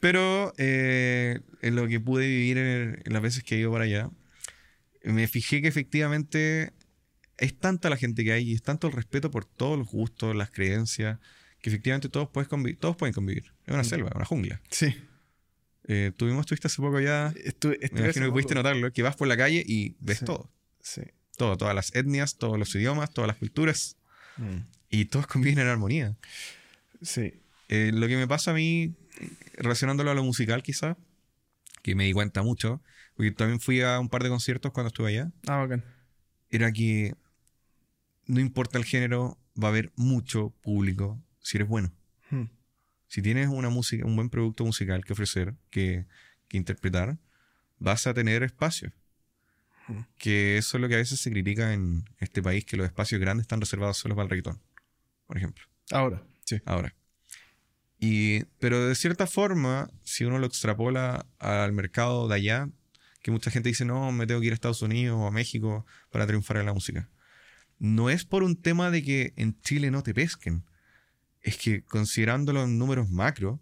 Pero eh, en lo que pude vivir en, en las veces que he ido para allá, me fijé que efectivamente es tanta la gente que hay y es tanto el respeto por todos los gustos, las creencias, que efectivamente todos, puedes todos pueden convivir. Es una Mm. selva, una jungla. Sí. Eh, tuvimos, estuviste hace poco allá, Estu- me estuve hace imagino que pudiste poco. notarlo, que vas por la calle y ves Sí. todo. Sí. Todo, todas las etnias, todos los idiomas, todas las culturas, Mm. y todos conviven en armonía. Sí. Eh, lo que me pasa a mí, relacionándolo a lo musical quizá, que me di cuenta mucho, porque también fui a un par de conciertos cuando estuve allá, Ah, bacán. era que no importa el género, va a haber mucho público si eres bueno. Mm. Si tienes una música, un buen producto musical que ofrecer, que, que interpretar, vas a tener espacio. Que eso es lo que a veces se critica en este país, que los espacios grandes están reservados solo para el reggaetón, por ejemplo. Ahora. Sí. ahora. Y, pero de cierta forma, si uno lo extrapola al mercado de allá, que mucha gente dice, no, me tengo que ir a Estados Unidos o a México para triunfar en la música. No es por un tema de que en Chile no te pesquen. Es que considerándolo en números macro,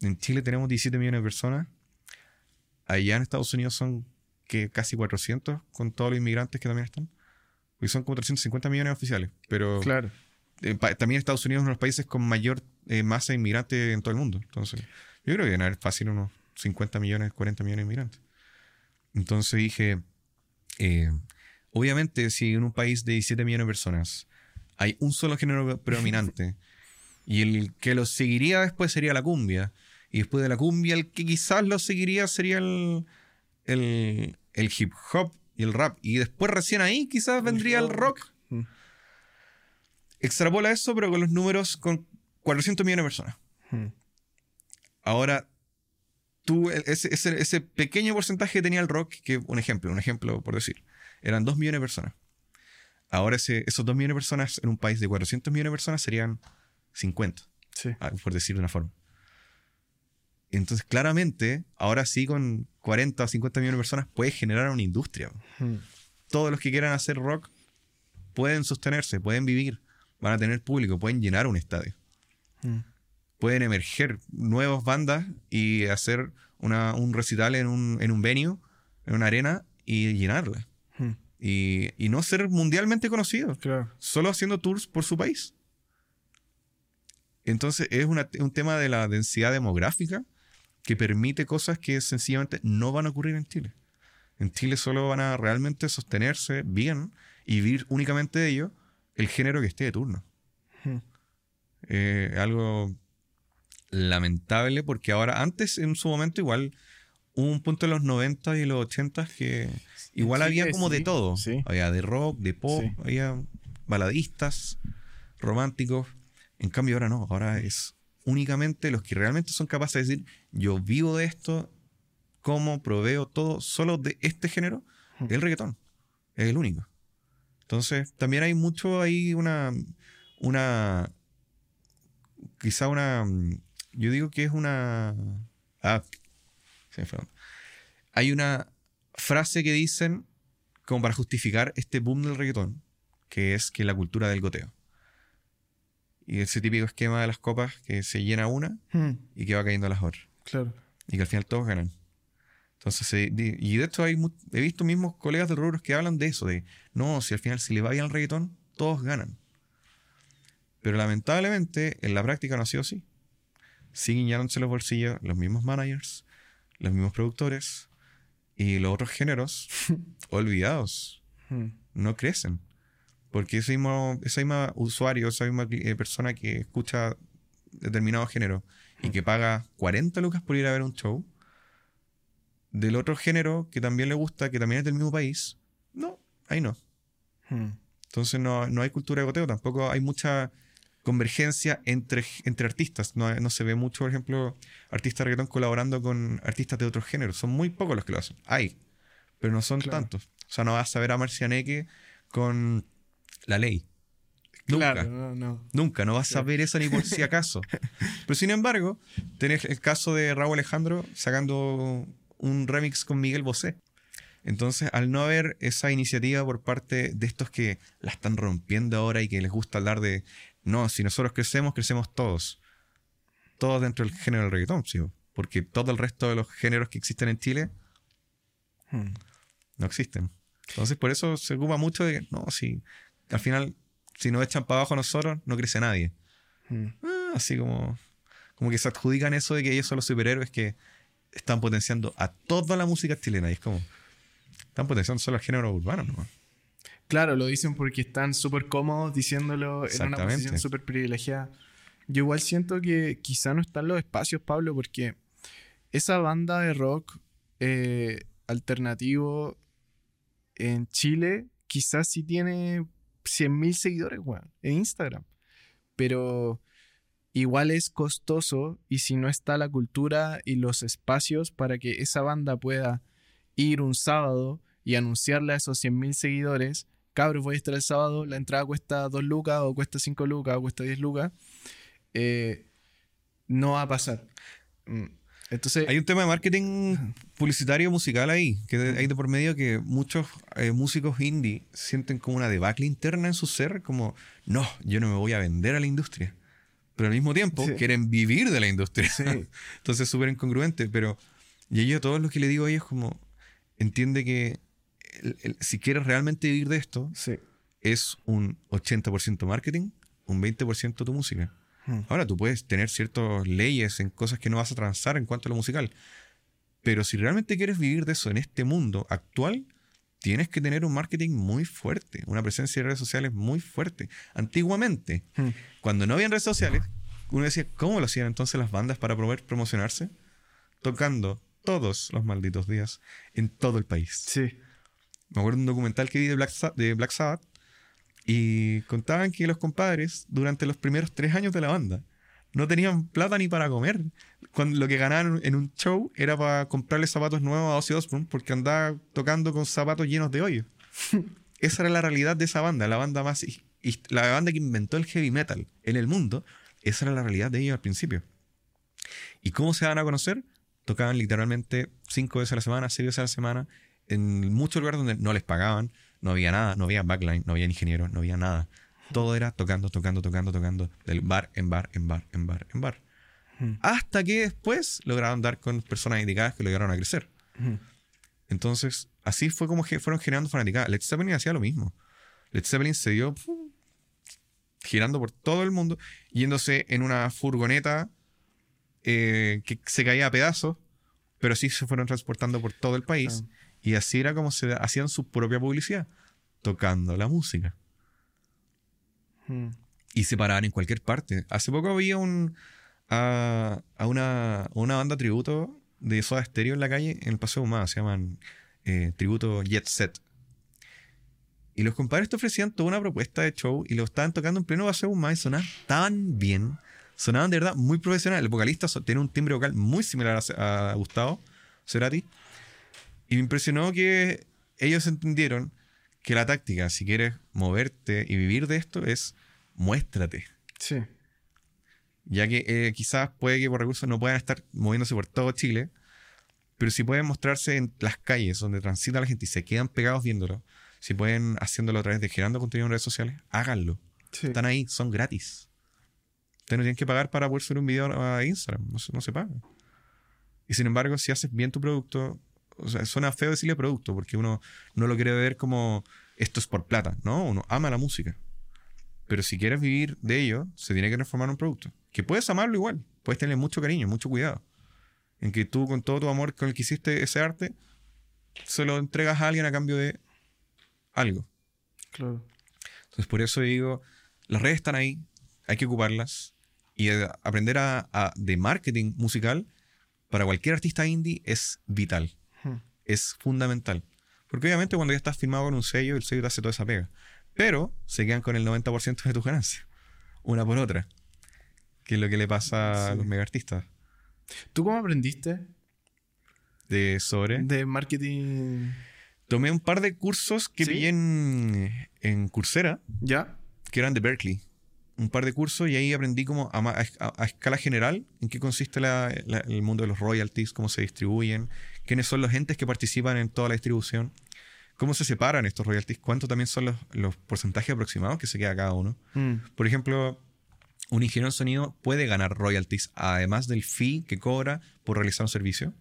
en Chile tenemos 17 millones de personas. Allá en Estados Unidos son que casi 400 con todos los inmigrantes que también están. Y son como 350 millones oficiales. Pero Claro. eh, también Estados Unidos es uno de los países con mayor eh, masa de inmigrantes en todo el mundo. Entonces, yo creo que deben haber fácil unos 50 millones, 40 millones de inmigrantes. Entonces dije, eh, obviamente si en un país de 17 millones de personas hay un solo género predominante (laughs) y el que lo seguiría después sería la cumbia, y después de la cumbia el que quizás lo seguiría sería el, el, el hip hop y el rap, y después recién ahí quizás vendría el rock Mm. extrapola eso, pero con los números con 400 millones de personas. Mm. Ahora, tú, ese, ese, ese pequeño porcentaje que tenía el rock, que un ejemplo, un ejemplo por decir, eran 2 millones de personas. Ahora ese, esos 2 millones de personas en un país de 400 millones de personas serían 50, Sí. ah, por decir de una forma. Entonces, claramente, ahora sí con 40 o 50 millones de personas puedes generar una industria Mm. todos los que quieran hacer rock pueden sostenerse, pueden vivir, van a tener público, pueden llenar un estadio. Mm. Pueden emerger nuevas bandas y hacer una- un recital en un, en un venue, en una arena y llenarla. Mm. Y, y no ser mundialmente conocidos, Claro. solo haciendo tours por su país. Entonces es una- un tema de la densidad demográfica que permite cosas que sencillamente no van a ocurrir en Chile. En Chile solo van a realmente sostenerse bien y vivir únicamente de ello el género que esté de turno. Mm. Eh, algo lamentable porque ahora, antes en su momento igual hubo un punto en los 90 y los 80 que igual había como de todo. sí. Había de rock, de pop, había baladistas, románticos. En cambio ahora no, ahora es únicamente los que realmente son capaces de decir, yo vivo de esto, como proveo todo solo de este género, Hmm. el reggaetón. Es el único. Entonces, también hay mucho ahí una. Una. Quizá una. Yo digo que es una. Ah, se me fue. Hay una frase que dicen como para justificar este boom del reggaetón, que es que la cultura del goteo. Y ese típico esquema de las copas que se llena una Hmm, y que va cayendo a las otras. claro. Y que al final todos ganan. Entonces, di- y de hecho hay he visto mismos colegas de rubros que hablan de eso, de no, si al final si le va bien al reggaetón, todos ganan. Pero lamentablemente en la práctica no ha sido así. Siguen llenándose los bolsillos los mismos managers, los mismos productores y los otros géneros (laughs) olvidados Hmm, no crecen. Porque ese mismo, ese mismo usuario, esa misma eh, persona que escucha determinado género y que paga 40 lucas por ir a ver un show, del otro género que también le gusta, que también es del mismo país, no, ahí no. hmm. Entonces no, no hay cultura de goteo, tampoco hay mucha convergencia entre, entre artistas. No, no se ve mucho, por ejemplo, artistas de reggaetón colaborando con artistas de otros géneros. Son muy pocos los que lo hacen. Hay, pero no son Claro. tantos. O sea, no vas a ver a Marcianeque con La Ley. Nunca. Claro, no, no. Nunca, no vas a ver eso ni por si acaso. (laughs) Pero sin embargo, tenés el caso de Raúl Alejandro sacando un remix con Miguel Bosé. Entonces, al no haber esa iniciativa por parte de estos que la están rompiendo ahora y que les gusta hablar de, no, si nosotros crecemos, crecemos todos. Todos dentro del género del reggaetón, sí, porque todo el resto de los géneros que existen en Chile Hmm. no existen. Entonces, por eso se ocupa mucho de, no, si al final, si nos echan para abajo a nosotros, no crece nadie. Hmm. Ah, así como, como que se adjudican eso de que ellos son los superhéroes que están potenciando a toda la música chilena. Y es como, están potenciando solo el género urbano, ¿no? Claro, lo dicen porque están súper cómodos diciéndolo en una posición súper privilegiada. Yo igual siento que quizá no están los espacios, Pablo, porque esa banda de rock eh, alternativo en Chile quizás sí tiene 100.000 seguidores, weón, en Instagram. Pero igual es costoso y si no está la cultura y los espacios para que esa banda pueda ir un sábado y anunciarle a esos 100.000 seguidores, cabros, voy a estar el sábado, la entrada cuesta 2 lucas o cuesta 5 lucas o cuesta 10 lucas, eh, no va a pasar. Entonces, Hay un tema de marketing publicitario musical ahí, que hay de por medio que muchos eh, músicos indie sienten como una debacle interna en su ser, como, no, yo no me voy a vender a la industria. Pero al mismo tiempo Sí. quieren vivir de la industria. Sí. (laughs) Entonces es súper incongruente, pero... Y yo todo lo que le digo a ellos como, entiende que el- el- si quieres realmente vivir de esto, sí. es un 80% marketing, un 20% tu música. Hmm. Ahora tú puedes tener ciertas leyes en cosas que no vas a transar en cuanto a lo musical. Pero si realmente quieres vivir de eso en este mundo actual, tienes que tener un marketing muy fuerte, una presencia de redes sociales muy fuerte. Antiguamente, Hmm. cuando no habían redes sociales, uno decía, ¿cómo lo hacían entonces las bandas para poder promocionarse? Tocando todos los malditos días en todo el país. Sí. Me acuerdo de un documental que vi de Black, Sa- de Black Sabbath y contaban que los compadres, durante los primeros tres años de la banda, no tenían plata ni para comer. Cuando lo que ganaban en un show era para comprarle zapatos nuevos a Ozzy Osbourne porque andaba tocando con zapatos llenos de hoyos. (laughs) esa era la realidad de esa banda, la banda más his- la banda que inventó el heavy metal en el mundo. Esa era la realidad de ellos al principio. ¿Y cómo se van a conocer? Tocaban literalmente cinco veces a la semana, seis veces a la semana, en muchos lugares donde no les pagaban, no había nada, no había backline, no había ingenieros, no había nada. Todo era tocando, tocando, tocando, tocando, del bar en bar, en bar, en bar, en bar. Hmm. Hasta que después lograron dar con personas indicadas que lograron a crecer. Hmm. Entonces, así fue como que fueron generando fanaticada. Led Zeppelin hacía lo mismo. Led Zeppelin se dio girando por todo el mundo, yéndose en una furgoneta eh, que se caía a pedazos, pero sí se fueron transportando por todo el país. Claro. Y así era como se hacían su propia publicidad, tocando la música. Hmm. Y se paraban en cualquier parte. Hace poco había un, a, a una, una banda tributo de Soda Stereo en la calle, en el Paseo Humada, se llaman eh, Tributo Jet Set. Y los compadres te ofrecían toda una propuesta de show y lo estaban tocando en pleno Paseo Humada y sonaban tan bien. Sonaban de verdad muy profesional. El vocalista tiene un timbre vocal muy similar a, a Gustavo Cerati. Y me impresionó que ellos entendieron que la táctica, si quieres moverte y vivir de esto, es muéstrate. Sí. Ya que eh, quizás puede que por recursos no puedan estar moviéndose por todo Chile, pero si pueden mostrarse en las calles donde transita la gente y se quedan pegados viéndolo, si pueden haciéndolo a través de generando contenido en redes sociales, háganlo. Sí. Están ahí, son gratis. Ustedes no tienen que pagar para poder subir un video a Instagram, no se, no se paga. Y sin embargo, si haces bien tu producto, o sea, suena feo decirle producto, porque uno no lo quiere ver como esto es por plata, ¿no? Uno ama la música. Pero si quieres vivir de ello, se tiene que transformar en un producto. Que puedes amarlo igual, puedes tener mucho cariño, mucho cuidado. En que tú, con todo tu amor con el que hiciste ese arte, se lo entregas a alguien a cambio de algo. Claro. Entonces, por eso digo, las redes están ahí, hay que ocuparlas. Y aprender a, a- de marketing musical para cualquier artista indie es vital. Es fundamental. Porque obviamente cuando ya estás firmado con un sello, el sello te hace toda esa pega. Pero se quedan con el 90% de tus ganancias, una por otra. Que es lo que le pasa a Sí. los mega artistas. ¿Tú cómo aprendiste De sobre. de marketing? Tomé un par de cursos que ¿Sí? pillé en, en Coursera. ¿Ya? que eran de Berkeley. Un par de cursos y ahí aprendí como a, a- a escala general en qué consiste la- la- el mundo de los royalties, cómo se distribuyen, quiénes son los entes que participan en toda la distribución, cómo se separan estos royalties, cuánto también son los, los porcentajes aproximados que se queda cada uno. Mm. Por ejemplo, un ingeniero en sonido puede ganar royalties además del fee que cobra por realizar un servicio.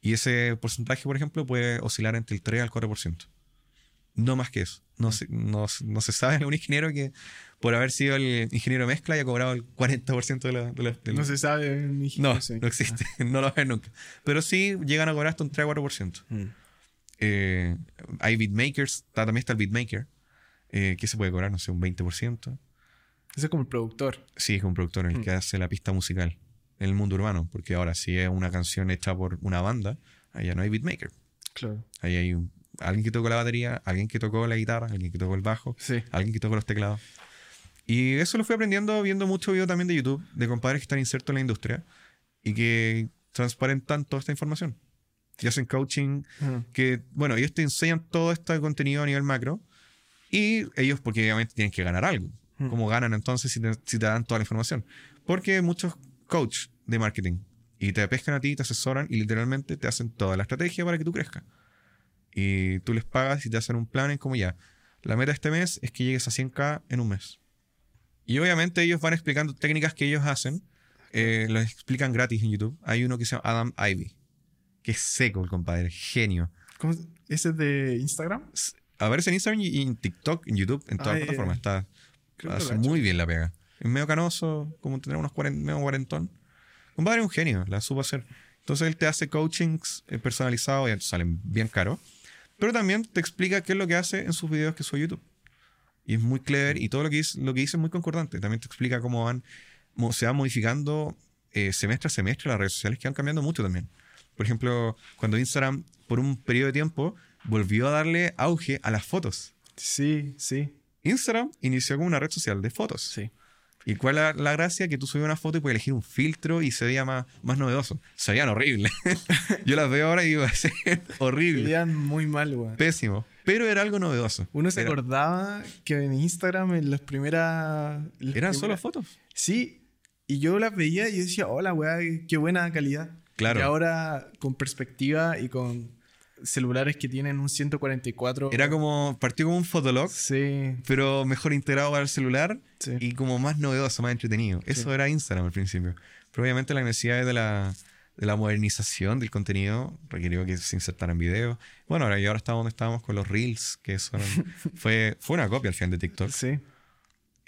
Y ese porcentaje, por ejemplo, puede oscilar entre el 3 al 4%. No más que eso. No se, no, no se sabe (laughs) un ingeniero que por haber sido el ingeniero mezcla haya cobrado el 40% de la... de la- del- No se sabe. ni- no, sé. no existe. (laughs) no lo ven nunca. Pero sí llegan a cobrar hasta un 3 a 4%. Mm. Eh, hay beatmakers, está- también está el beatmaker, eh, que se puede cobrar, no sé, un 20%. Ese es como el productor. Sí, es un productor el Mm. que hace la pista musical en el mundo urbano, porque ahora si es una canción hecha por una banda, allá no hay beatmaker. Claro. Ahí hay un- alguien que tocó la batería, alguien que tocó la guitarra, alguien que tocó el bajo, Sí. alguien que tocó los teclados. Y eso lo fui aprendiendo viendo mucho video también de YouTube de compadres que están insertos en la industria y que transparentan toda esta información. Y hacen coaching Mm. que, bueno, ellos te enseñan todo este contenido a nivel macro y ellos, porque obviamente tienen que ganar algo. Mm. ¿Cómo ganan entonces si te, si te dan toda la información? Porque muchos coach de marketing y te pescan a ti, te asesoran y literalmente te hacen toda la estrategia para que tú crezcas. Y tú les pagas y te hacen un plan en como ya. La meta de este mes es que llegues a 100k en un mes. Y obviamente ellos van explicando técnicas que ellos hacen. Eh, las explican gratis en YouTube. Hay uno que se llama Adam Ivy. Que es seco el compadre, genio. ¿Cómo se- ¿Ese es de Instagram? Aparece en Instagram y en TikTok, en YouTube, en todas Ah, las plataformas. Está, hace muy bien la pega. Es medio canoso, como tener unos 40, medio cuarentón. Compadre es un genio, la supo hacer. Entonces él te hace coachings eh, personalizados y salen bien caros. Pero también te explica qué es lo que hace en sus videos que sube a YouTube. Y es muy clever y todo lo que dice, lo que dice es muy concordante. También te explica cómo van, se van modificando eh, semestre a semestre las redes sociales que van cambiando mucho también. Por ejemplo, cuando Instagram por un periodo de tiempo volvió a darle auge a las fotos. Sí, sí. Instagram inició como una red social de fotos. Sí. ¿Y cuál es la, gracia? Que tú subías una foto y puedes elegir un filtro y se veía más, más novedoso. Se veían horribles. (laughs) Yo las veo ahora y digo, (laughs) horrible, Veían muy mal, weón. pésimo. Pero era algo novedoso. Uno se Era- acordaba que en Instagram en las primeras... las Eran primeras- solo fotos. Sí, y yo las veía y yo decía, hola, weá, qué buena calidad. Claro. Y ahora, con perspectiva y con celulares que tienen un 144... Era como, partió como un fotolog, Sí, pero mejor integrado para el celular sí. y como más novedoso, más entretenido. Eso Sí. era Instagram al principio. Pero obviamente la necesidad de la, de la modernización del contenido requirió que se insertaran videos. Bueno, ahora, y ahora estamos donde estábamos con los Reels, que son, (laughs) fue, fue una copia al final de TikTok. Sí.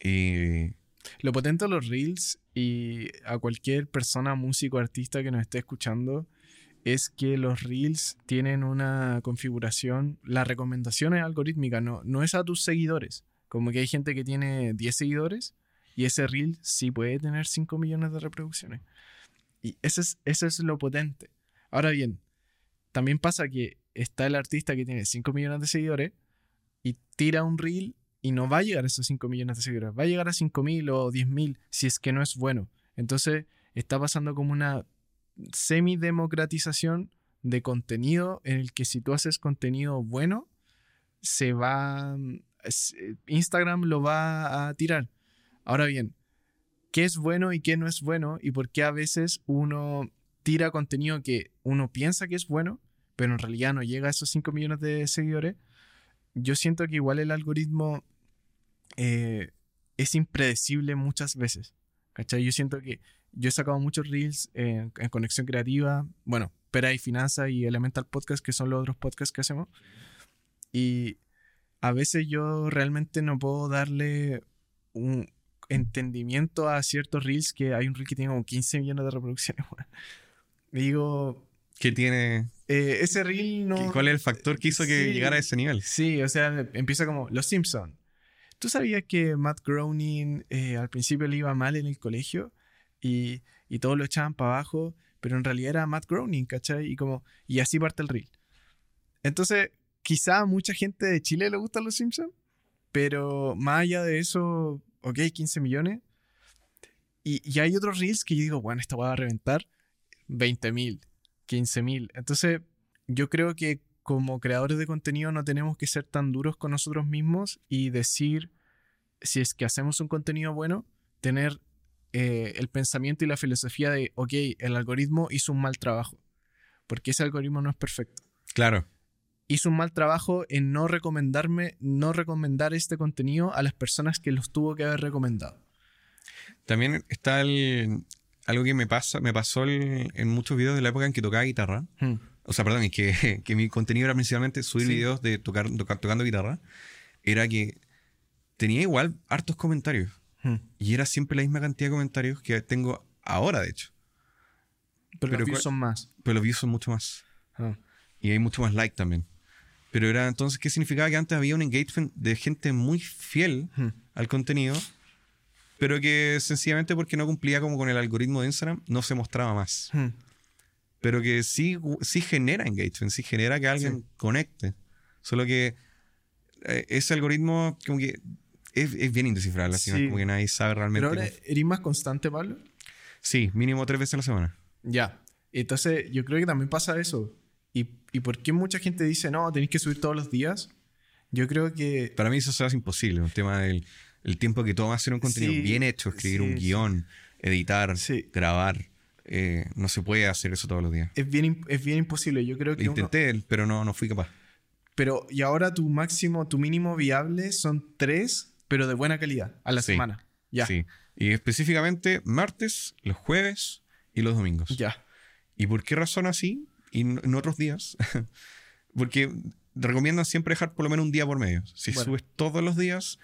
Y Lo potente de los reels y a cualquier persona, músico, artista que nos esté escuchando es que los reels tienen una configuración, la recomendación es algorítmica, no, no es a tus seguidores. Como que hay gente que tiene 10 seguidores y ese reel sí puede tener 5 millones de reproducciones. Y eso es, eso es lo potente. Ahora bien, también pasa que está el artista que tiene 5 millones de seguidores y tira un reel y no va a llegar a esos 5 millones de seguidores, va a llegar a 5 mil o 10 mil si es que no es bueno. Entonces está pasando como una semidemocratización de contenido en el que si tú haces contenido bueno, se va, Instagram lo va a tirar. Ahora bien, ¿qué es bueno y qué no es bueno? Y por qué a veces uno tira contenido que uno piensa que es bueno, pero en realidad no llega a esos 5 millones de seguidores. Yo siento que igual el algoritmo eh, es impredecible muchas veces. ¿Cachai? Yo siento que yo he sacado muchos reels en, Conexión Creativa, bueno, Pera y Finanza y Elemental Podcast, que son los otros podcasts que hacemos. Y a veces yo realmente no puedo darle un entendimiento a ciertos reels que hay un reel que tiene como 15 millones de reproducciones. (laughs) Digo... ¿Qué tiene? Eh, ese reel no... ¿Cuál es el factor que hizo que llegara a ese nivel? Sí, o sea, empieza como Los Simpsons. ¿Tú sabías que Matt Groening eh, al principio le iba mal en el colegio y, y todos lo echaban para abajo, pero en realidad era Matt Groening, ¿cachai? Y, como, y así parte el reel. Entonces, quizá a mucha gente de Chile le gustan los Simpsons, pero más allá de eso, ok, 15 millones. Y, y hay otros reels que yo digo, bueno, esta va a reventar 20 mil, 15 mil. Entonces, yo creo que como creadores de contenido no tenemos que ser tan duros con nosotros mismos y decir, si es que hacemos un contenido bueno, tener eh, el pensamiento y la filosofía de, ok, el algoritmo hizo un mal trabajo, porque ese algoritmo no es perfecto. Claro. Hizo un mal trabajo en no recomendarme, no recomendar este contenido a las personas que los tuvo que haber recomendado. También está algo que me pasa, me pasó en muchos videos de la época en que tocaba guitarra. Hmm. O sea, perdón, es que, (laughs) que, mi contenido era principalmente subir videos de tocar, tocando guitarra. Era que tenía igual hartos comentarios. Hmm. Y era siempre la misma cantidad de comentarios que tengo ahora, de hecho. Pero, los views son más. Pero los views son mucho más. Ah. Y hay mucho más like también. Pero era entonces, ¿qué significaba? Que antes había un engagement de gente muy fiel hmm. al contenido, pero que sencillamente porque no cumplía como con el algoritmo de Instagram, no se mostraba más. Hmm. Pero que sí, sí genera engagement, sí genera que alguien conecte. Solo que eh, ese algoritmo como que es, bien indescifrable, así como que nadie sabe realmente. ¿Pero ahora eres más constante, Pablo? Sí, mínimo tres veces a la semana. Ya. Entonces, yo creo que también pasa eso. ¿Y, por qué mucha gente dice, no, tenéis que subir todos los días? Yo creo que... Para mí eso se hace imposible, un tema del el tiempo que toma hacer un contenido bien hecho, escribir un guion, editar, grabar. Eh, no se puede hacer eso todos los días. Es bien, es bien imposible, yo creo que... Intenté, pero no, no fui capaz. Pero, y ahora tu máximo, tu mínimo viable son tres pero de buena calidad, a la semana. Ya. Sí. Y específicamente martes, los jueves y los domingos. Ya. ¿Y por qué razón así? Y en otros días. (laughs) Porque recomiendan siempre dejar por lo menos un día por medio. Si subes todos los días,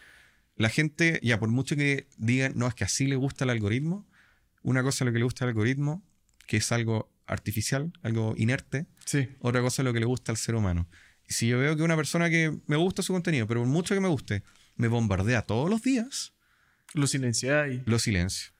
la gente, ya por mucho que digan, no, es que así le gusta el algoritmo, una cosa es lo que le gusta al algoritmo, que es algo artificial, algo inerte. Sí. Otra cosa es lo que le gusta al ser humano. Y si yo veo que una persona que me gusta su contenido, pero por mucho que me guste, me bombardea todos los días. Lo silenciáis. Lo silencio.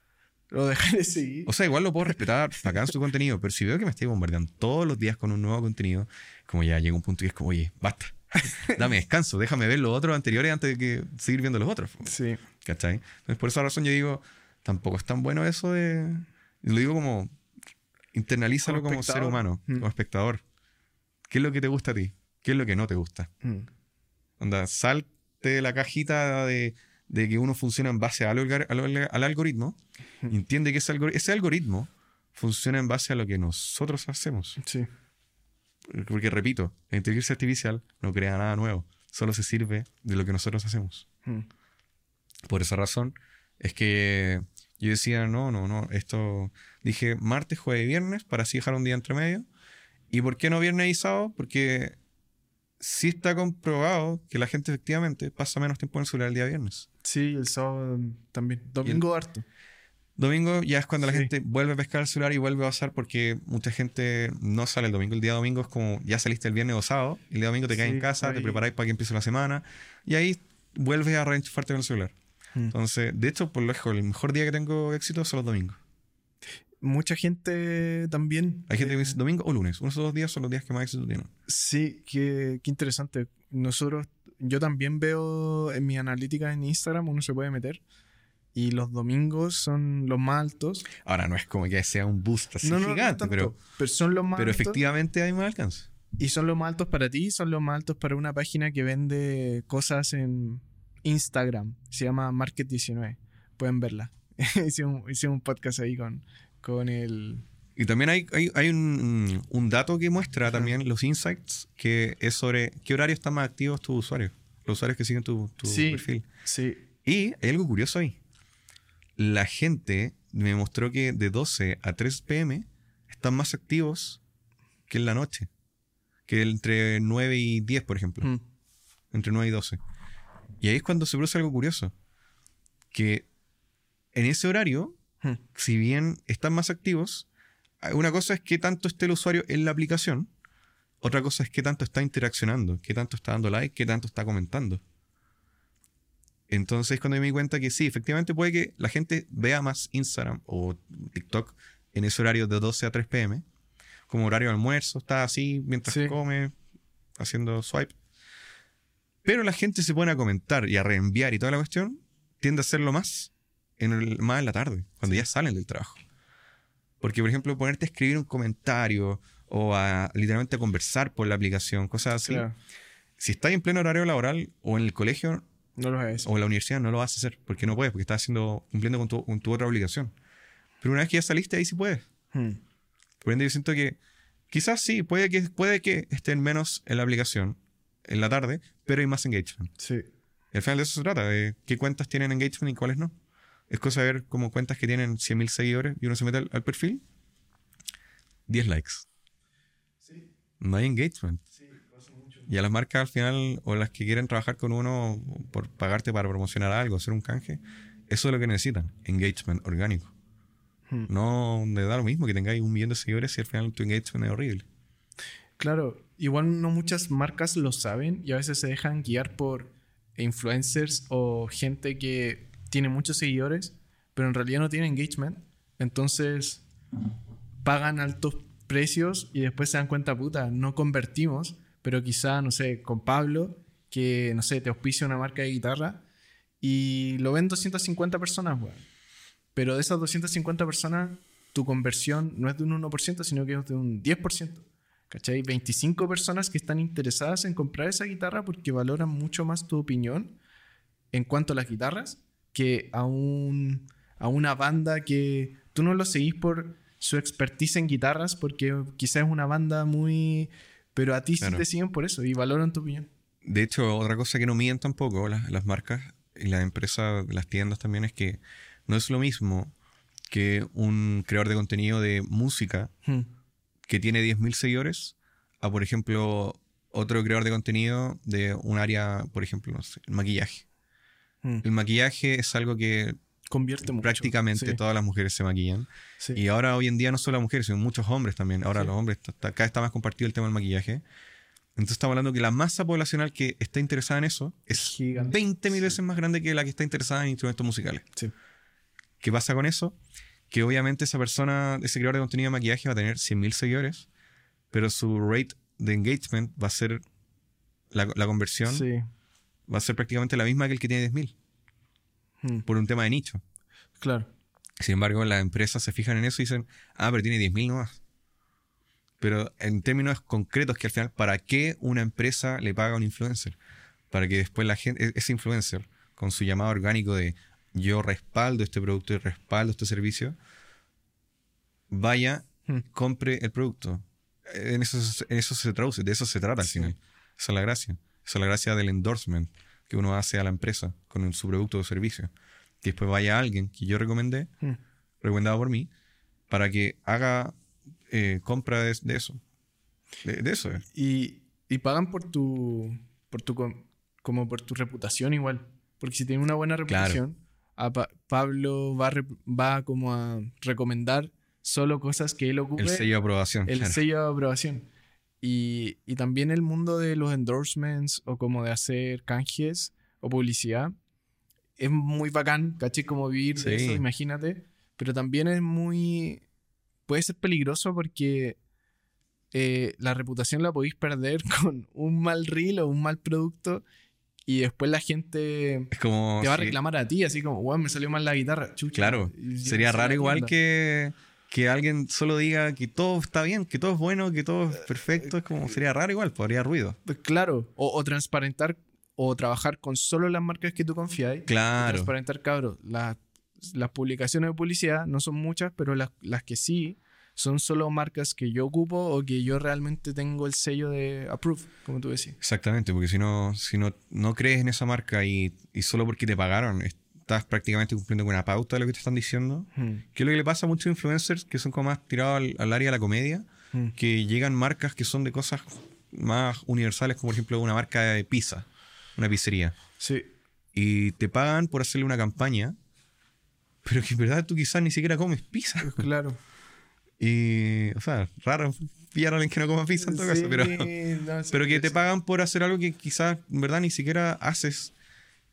Lo dejáis de seguir. O sea, igual lo puedo respetar, en su contenido, pero si veo que me estoy bombardeando todos los días con un nuevo contenido, como ya llega un punto y es como, oye, basta. (laughs) Dame descanso, déjame ver los otros anteriores antes de que seguir viendo los otros. Sí. ¿Cachai? Entonces, por esa razón yo digo, tampoco es tan bueno eso de. Lo digo como, internalízalo como, ser humano, mm. como espectador. ¿Qué es lo que te gusta a ti? ¿Qué es lo que no te gusta? Mm. Onda, sal de la cajita de, que uno funciona en base al, al, algoritmo, entiende que ese, ese, algoritmo funciona en base a lo que nosotros hacemos. Sí. Porque repito, la inteligencia artificial no crea nada nuevo, solo se sirve de lo que nosotros hacemos. Por esa razón es que yo decía, no, no, no, esto dije martes, jueves y viernes para así dejar un día entre medio. ¿Y por qué no viernes y sábado? Porque sí está comprobado que la gente efectivamente pasa menos tiempo en el celular el día viernes. Sí, el sábado también. Domingo harto. Domingo ya es cuando la gente vuelve a pescar el celular y vuelve a pasar porque mucha gente no sale el domingo. El día domingo es como ya saliste el viernes o sábado. El día domingo te caes en casa, te preparáis para que empiece la semana y ahí vuelves a reenchufarte con el celular. Hmm. Entonces, de hecho, por lo lejos, el mejor día que tengo éxito son los domingos mucha gente también. Hay gente que dice domingo o lunes. Unos dos días son los días que más éxito tienen. Sí, qué, qué interesante. Nosotros, yo también veo en mi analítica en Instagram, uno se puede meter. Y los domingos son los más altos. Ahora no es como que sea un boost así gigante, pero, pero son los más Pero efectivamente hay más alcance. Y son los más altos para ti, son los más altos para una página que vende cosas en Instagram. Se llama Market19. Pueden verla. (laughs) hicimos, un podcast ahí con, con el... Y también hay, hay, un, un, dato que muestra también los insights, que es sobre qué horario están más activos tus usuarios, los usuarios que siguen tu, tu perfil. Sí. Y hay algo curioso ahí. La gente me mostró que de 12 a 3 pm están más activos que en la noche. Que entre 9 y 10, por ejemplo. Mm. Entre 9 y 12. Y ahí es cuando se produce algo curioso. Que en ese horario. Si bien están más activos, una cosa es que tanto esté el usuario en la aplicación, otra cosa es que tanto está interaccionando, qué tanto está dando like, qué tanto está comentando. Entonces cuando me di cuenta que sí, efectivamente puede que la gente vea más Instagram o TikTok en ese horario de 12 a 3 pm, como horario de almuerzo, está así mientras come, haciendo swipe. Pero la gente se pone a comentar y a reenviar y toda la cuestión, tiende a hacerlo más en, el, más en la tarde, cuando ya salen del trabajo. Porque, por ejemplo, ponerte a escribir un comentario o a literalmente conversar por la aplicación, cosas así. Si estás en pleno horario laboral o en el colegio no lo o en la universidad, no lo vas a hacer. Porque no puedes, porque estás haciendo, cumpliendo con tu, con tu otra obligación. Pero una vez que ya saliste, ahí sí puedes. Hmm. Por ende, yo siento que quizás sí, puede que, puede que estén menos en la aplicación en la tarde, pero hay más engagement. Sí. Y al final de eso se trata, de qué cuentas tienen engagement y cuáles no. Es cosa de ver como cuentas que tienen 100.000 seguidores y uno se mete al, perfil, 10 likes. Sí. No hay engagement. Sí, pasa mucho. Y a las marcas al final, o las que quieren trabajar con uno por pagarte para promocionar algo, hacer un canje, eso es lo que necesitan, engagement orgánico. Hmm. No le da lo mismo que tengáis un millón de seguidores y al final tu engagement es horrible. Claro, igual no muchas marcas lo saben y a veces se dejan guiar por influencers o gente que tiene muchos seguidores, pero en realidad no tiene engagement. Entonces pagan altos precios y después se dan cuenta, puta, no convertimos, pero quizá, no sé, con Pablo, que, no sé, te auspicia una marca de guitarra y lo ven 250 personas, weón. Pero de esas 250 personas, tu conversión no es de un 1%, sino que es de un 10%. ¿Cachai? 25 personas que están interesadas en comprar esa guitarra porque valoran mucho más tu opinión en cuanto a las guitarras que a, un, a una banda que tú no lo seguís por su expertise en guitarras porque quizás es una banda muy... Pero a ti sí te siguen por eso y valoran tu opinión. De hecho, otra cosa que no miden tampoco las, las marcas y las empresas, las tiendas también es que no es lo mismo que un creador de contenido de música hmm. que tiene 10.000 seguidores a, por ejemplo, otro creador de contenido de un área, por ejemplo, no sé, el maquillaje. Hmm. El maquillaje es algo que convierte mucho. Prácticamente todas las mujeres se maquillan. Y ahora hoy en día no solo las mujeres, sino muchos hombres también. Ahora los hombres, acá cada está más compartido el tema del maquillaje. Entonces estamos hablando que la masa poblacional que está interesada en eso es 20 mil veces más grande que la que está interesada en instrumentos musicales. ¿Qué pasa con eso? Que obviamente esa persona, ese creador de contenido de maquillaje va a tener 100.000 seguidores, pero su rate de engagement va a ser, la, conversión va a ser prácticamente la misma que el que tiene 10.000. Hmm. Por un tema de nicho. Claro. Sin embargo, las empresas se fijan en eso y dicen, ah, pero tiene 10.000 nomás. Pero en términos concretos, que al final, ¿para qué una empresa le paga a un influencer? Para que después la gente, e-, ese influencer, con su llamado orgánico de, yo respaldo este producto y respaldo este servicio, vaya, hmm. compre el producto. En eso, eso se traduce, de eso se trata al final. Esa es la gracia. Esa es la gracia del endorsement que uno hace a la empresa con su producto o servicio. Que después vaya alguien que yo recomendé, hmm. recomendado por mí, para que haga eh, compra de, eso. De, eso. Eh. Y, y, pagan por tu, por tu, como por tu reputación igual. Porque si tiene una buena reputación, Pablo va, va como a recomendar solo cosas que él ocupe. El sello de aprobación. El sello de aprobación. Y, y, también el mundo de los endorsements o como de hacer canjes o publicidad es muy bacán, caché como vivir de eso, imagínate. Pero también es muy... puede ser peligroso porque eh, la reputación la podéis perder (laughs) con un mal reel o un mal producto y después la gente te va a reclamar a ti, así como, wow, me salió mal la guitarra. claro, sería raro igual que, que alguien solo diga que todo está bien, que todo es bueno, que todo es perfecto, es como sería raro igual, podría ruido. Pues claro, o, o transparentar o trabajar con solo las marcas que tú confías. Claro. Transparentar, cabros. Las, las publicaciones de publicidad no son muchas, pero las, las que sí son solo marcas que yo ocupo o que yo realmente tengo el sello de approve, como tú decías. Exactamente, porque si no, si no, no crees en esa marca y, y solo porque te pagaron, estás prácticamente cumpliendo con una pauta de lo que te están diciendo. Hmm. Que es lo que le pasa a muchos influencers que son como más tirados al, al área de la comedia, Hmm. que llegan marcas que son de cosas más universales, como por ejemplo una marca de pizza, una pizzería. Sí. Y te pagan por hacerle una campaña, pero que en verdad tú quizás ni siquiera comes pizza. Claro. Y, o sea, raro pillar a alguien que no coma pizza en todo caso, pero, no, sí, (laughs) pero que te sí. pagan por hacer algo que quizás en verdad ni siquiera haces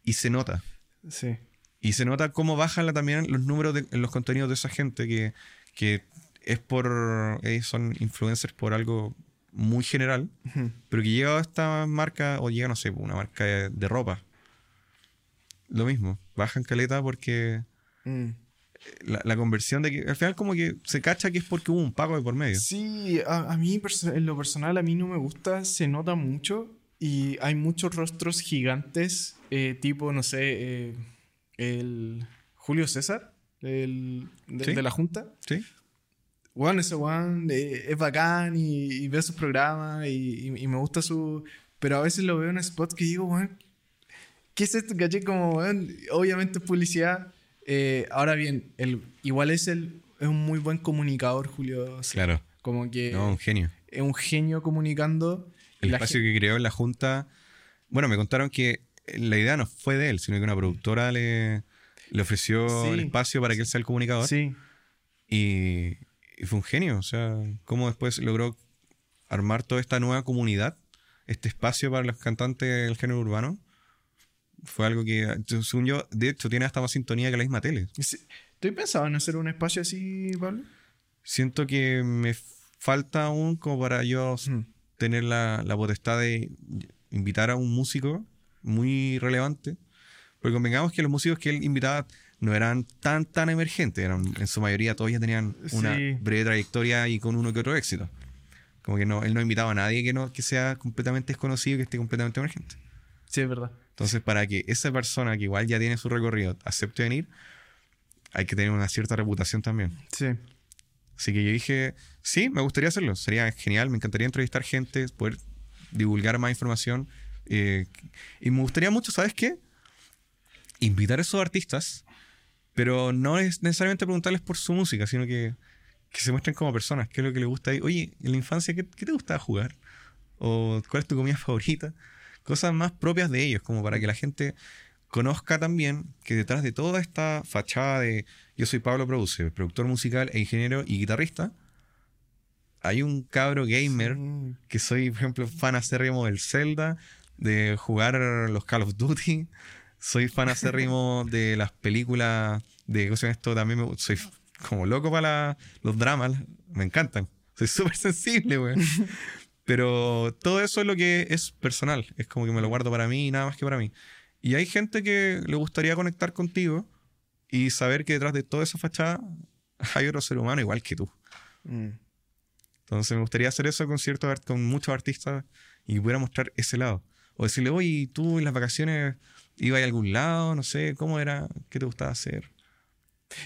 y se nota. Sí. Y se nota cómo bajan también los números de- en los contenidos de esa gente que, que es por. eh, son influencers por algo muy general, pero que llega a esta marca, o llega, no sé, una marca de, de ropa. Lo mismo, bajan caleta porque Mm. la, la conversión de que. Al final, como que se cacha que es porque hubo un pago de por medio. Sí, a, a mí en lo personal a mí no me gusta, se nota mucho y hay muchos rostros gigantes, eh, tipo, no sé, eh, el Julio César, el, de, Sí. de la Junta. ¿Sí? Bueno, ese weón eh, es bacán y, y veo sus programas y, y- y me gusta su... Pero a veces lo veo en spots que digo, weón, ¿qué es esto? ¿Caché? Como, weón, obviamente es publicidad. Eh, ahora bien, el, igual es, el, es un muy buen comunicador, Julio César. Claro. Como que No, un genio. es un genio comunicando. El espacio que creó en la junta. Bueno, me contaron que la idea no fue de él, sino que una productora le, le ofreció Sí. el espacio para que él sea el comunicador. Sí, Y, y fue un genio. O sea, cómo después logró armar toda esta nueva comunidad, este espacio para los cantantes del género urbano. Fue algo que, según yo, de hecho, tiene hasta más sintonía que la misma tele. ¿Estoy pensado en hacer un espacio así, Pablo? Siento que me falta aún como para yo Mm. tener la, la potestad de invitar a un músico muy relevante. Porque convengamos que los músicos que él invitaba no eran tan, tan emergentes. Eran, en su mayoría todos ya tenían una Sí. breve trayectoria y con uno que otro éxito. Como que no, él no invitaba a nadie que, no, que sea completamente desconocido, que esté completamente emergente. Sí, es verdad. Entonces, para que esa persona que igual ya tiene su recorrido acepte venir, hay que tener una cierta reputación también. Sí. Así que yo dije, sí, me gustaría hacerlo. Sería genial, me encantaría entrevistar gente, poder divulgar más información. Eh, y me gustaría mucho, ¿sabes qué? Invitar a esos artistas, pero no es necesariamente preguntarles por su música, sino que, que se muestren como personas, qué es lo que les gusta. ahí. Oye, en la infancia, ¿qué, qué te gustaba jugar? ¿O cuál es tu comida favorita? Cosas más propias de ellos, como para que la gente conozca también que detrás de toda esta fachada de yo soy Pablo Produce, productor musical e ingeniero y guitarrista, hay un cabro gamer que soy, por ejemplo, fan acérrimo del Zelda, de jugar los Call of Duty, soy fan acérrimo (laughs) de las películas de ¿cómo se llama esto? También me- soy como loco para la- los dramas, me encantan. Soy súper sensible, güey. (laughs) Pero todo eso es lo que es personal, es como que me lo guardo para mí y nada más que para mí. Y hay gente que le gustaría conectar contigo y saber que detrás de toda esa fachada hay otro ser humano igual que tú. Mm. Entonces me gustaría hacer eso con ciertos art- con muchos artistas y pudiera mostrar ese lado. O decirle, oye, tú en las vacaciones ibas a algún lado, no sé, ¿cómo era? ¿Qué te gustaba hacer?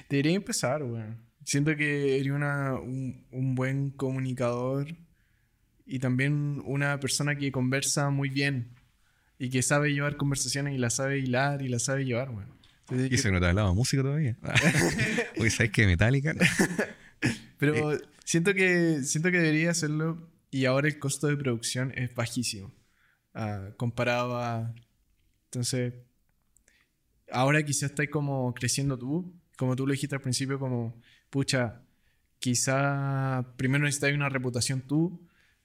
Debería empezar, weón. Siento que eres una, un, un buen comunicador y también una persona que conversa muy bien y que sabe llevar conversaciones y la sabe hilar y la sabe llevar, weón. Entonces, Y se nota hablaba música todavía. (laughs) Oye, ¿sabes qué? Metallica. (laughs) Pero Eh. siento, que, siento que debería hacerlo y ahora el costo de producción es bajísimo a... Entonces, ahora quizás estás como creciendo tú, como tú lo dijiste al principio, como, pucha, quizá primero necesitas una reputación tú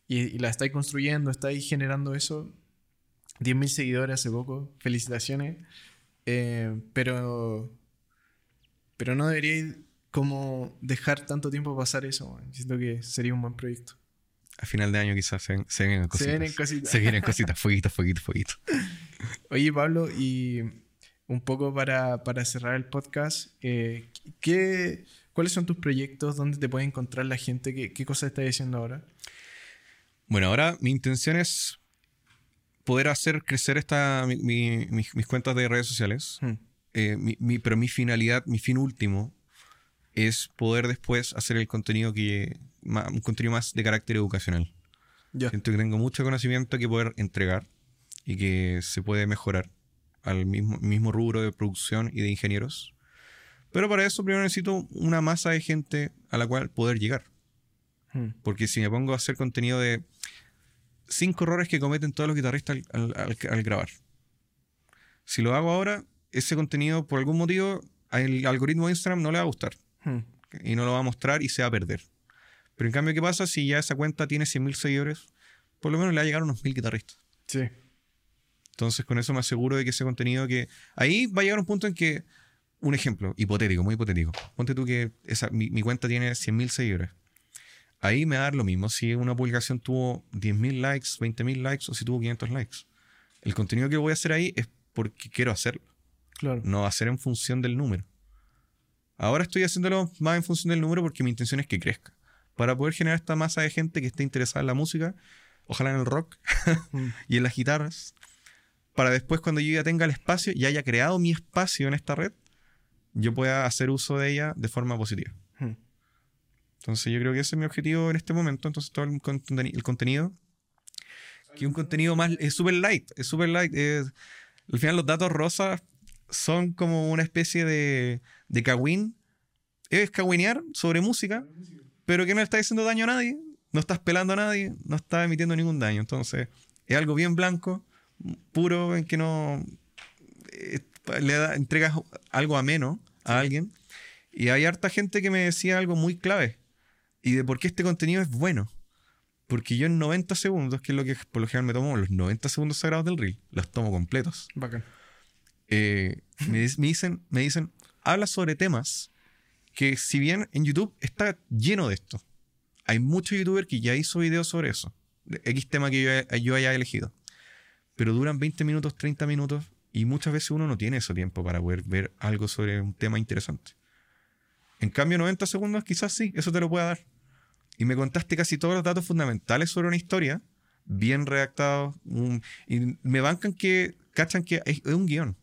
y, la estáis construyendo, estáis generando eso. 10.000 seguidores hace poco, felicitaciones. Eh, pero, pero no deberíais como dejar tanto tiempo pasar eso, weón. Siento que sería un buen proyecto. A final de año quizás se, se vienen cositas. Se vienen cositas. Se vienen cositas, fueguitos, fueguitos, fueguitos. Oye, Pablo, y un poco para, para cerrar el podcast, eh, ¿qué, ¿Cuáles son tus proyectos? ¿Dónde te puede encontrar la gente? ¿Qué, qué cosas estás haciendo ahora? Bueno, ahora mi intención es poder hacer crecer esta, mi- mi- mis, mis cuentas de redes sociales. Hmm. Eh, mi- mi- pero mi finalidad, mi fin último, es poder después hacer el contenido que ma- un contenido más de carácter educacional. Ya. Siento que tengo mucho conocimiento que poder entregar y que se puede mejorar al mismo, mismo rubro de producción y de ingenieros. Pero para eso primero necesito una masa de gente a la cual poder llegar. Hmm. Porque si me pongo a hacer contenido de cinco errores que cometen todos los guitarristas al, al- al- al grabar. Si lo hago ahora, ese contenido por algún motivo al algoritmo de Instagram no le va a gustar Hmm. y no lo va a mostrar y se va a perder. Pero en cambio, ¿qué pasa si ya esa cuenta tiene 100.000 seguidores? Por lo menos le va a llegar a unos 1.000 guitarristas. Sí. Entonces, con eso me aseguro de que ese contenido que... Ahí va a llegar un punto en que... Un ejemplo, hipotético, muy hipotético. Ponte tú que esa, mi, mi cuenta tiene 100.000 seguidores. Ahí me va a dar lo mismo si una publicación tuvo 10.000 likes, 20.000 likes o si tuvo 500 likes. El contenido que voy a hacer ahí es porque quiero hacerlo, Claro. no va a ser en función del número. Ahora estoy haciéndolo más en función del número porque mi intención es que crezca. Para poder generar esta masa de gente que esté interesada en la música, ojalá en el rock Hmm. (laughs) y en las guitarras, para después cuando yo ya tenga el espacio y haya creado mi espacio en esta red, yo pueda hacer uso de ella de forma positiva. Hmm. Entonces yo creo que ese es mi objetivo en este momento. Entonces todo el, conteni- el contenido, que un contenido más, es súper light, es súper light. es- al final los datos rosas son como una especie de, de cagüín. Es cagüinear sobre música, pero que no le está haciendo daño a nadie, no estás pelando a nadie, no está emitiendo ningún daño. Entonces es algo bien blanco, puro, en que no eh, le da, entregas algo ameno a alguien. Y hay harta gente que me decía algo muy clave. Y de por qué este contenido es bueno. Porque yo en 90 segundos, que es lo que por lo general me tomo, los 90 segundos sagrados del reel, los tomo completos. Bacán. Eh, me, me dicen, me dicen, habla sobre temas que si bien en YouTube está lleno de esto, hay muchos youtubers que ya hizo videos sobre eso, de X tema que yo, yo haya elegido, pero duran 20 minutos, 30 minutos y muchas veces uno no tiene ese tiempo para poder ver algo sobre un tema interesante. En cambio, 90 segundos quizás sí, eso te lo pueda dar. Y me contaste casi todos los datos fundamentales sobre una historia, bien redactados, y me bancan que, cachan que es un guion.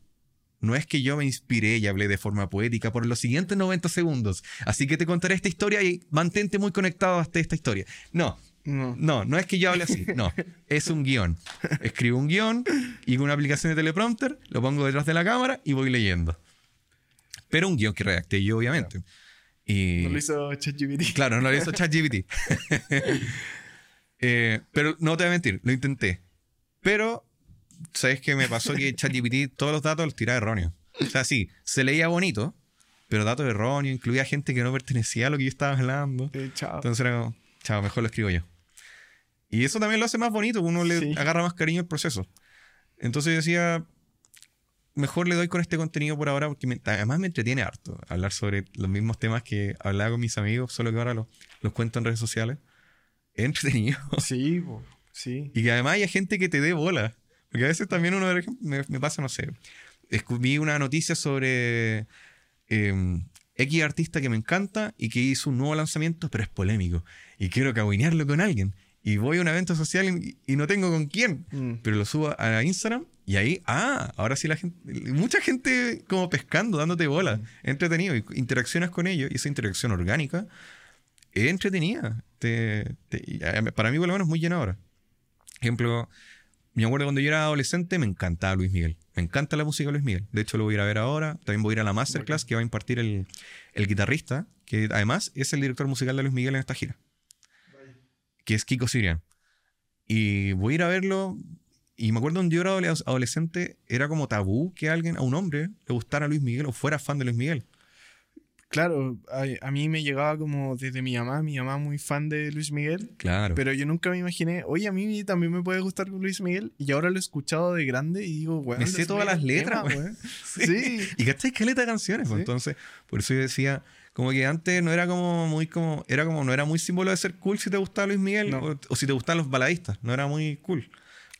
No es que yo me inspiré y hablé de forma poética por los siguientes 90 segundos. Así que te contaré esta historia y mantente muy conectado hasta esta historia. No, No. no, no es que yo hable así. No, es un guion. Escribo un guion y con una aplicación de teleprompter lo pongo detrás de la cámara y voy leyendo. Pero un guion que redacté yo, obviamente. Y, No lo hizo ChatGPT. Claro, no lo hizo ChatGPT. (laughs) (laughs) Eh, pero no te voy a mentir, lo intenté. Pero, ¿sabes qué me pasó? Que ChatGPT todos los datos los tiraba erróneos. O sea, sí, se leía bonito, pero datos erróneos, incluía gente que no pertenecía a lo que yo estaba hablando. Eh, chao. Entonces era como, chao, mejor lo escribo yo. Y eso también lo hace más bonito, uno le Sí. agarra más cariño al proceso. Entonces yo decía, mejor le doy con este contenido por ahora porque me- además me entretiene harto hablar sobre los mismos temas que hablaba con mis amigos, solo que ahora los, los cuento en redes sociales. Es entretenido. Sí, po. sí. Y que además haya gente que te dé bola. Porque a veces también uno, por ejemplo, me, me pasa, no sé, descubrí una noticia sobre eh, X artista que me encanta y que hizo un nuevo lanzamiento, pero es polémico. Y quiero caguinearlo con alguien. Y voy a un evento social y, y no tengo con quién. Mm. Pero lo subo a Instagram y ahí, ah, ahora sí la gente, mucha gente como pescando, dándote bola. Entretenido. Y interaccionas con ellos y esa interacción orgánica es entretenida. Te- te- y, eh, para mí, por lo menos, es muy llenadora. Ejemplo, me acuerdo cuando yo era adolescente, me encantaba Luis Miguel. Me encanta la música de Luis Miguel. De hecho, lo voy a ir a ver ahora. También voy a ir a la masterclass que va a impartir el, el guitarrista, que además es el director musical de Luis Miguel en esta gira, que es Kiko Sirian. Y voy a ir a verlo. Y me acuerdo cuando yo era adole- adolescente, era como tabú que a alguien, a un hombre, le gustara Luis Miguel o fuera fan de Luis Miguel. Claro, a, a mí me llegaba como desde mi mamá, mi mamá muy fan de Luis Miguel, Claro. pero yo nunca me imaginé, oye, a mí también me puede gustar Luis Miguel, y ahora lo he escuchado de grande y digo, bueno, Me sé todas las letras, güey. Sí. Sí. (laughs) Y cachai caleta de canciones. pues, Sí. Entonces, por eso yo decía, como que antes no era como muy como, era como, no era muy símbolo de ser cool si te gustaba Luis Miguel No. o, o si te gustaban los baladistas. No era muy cool.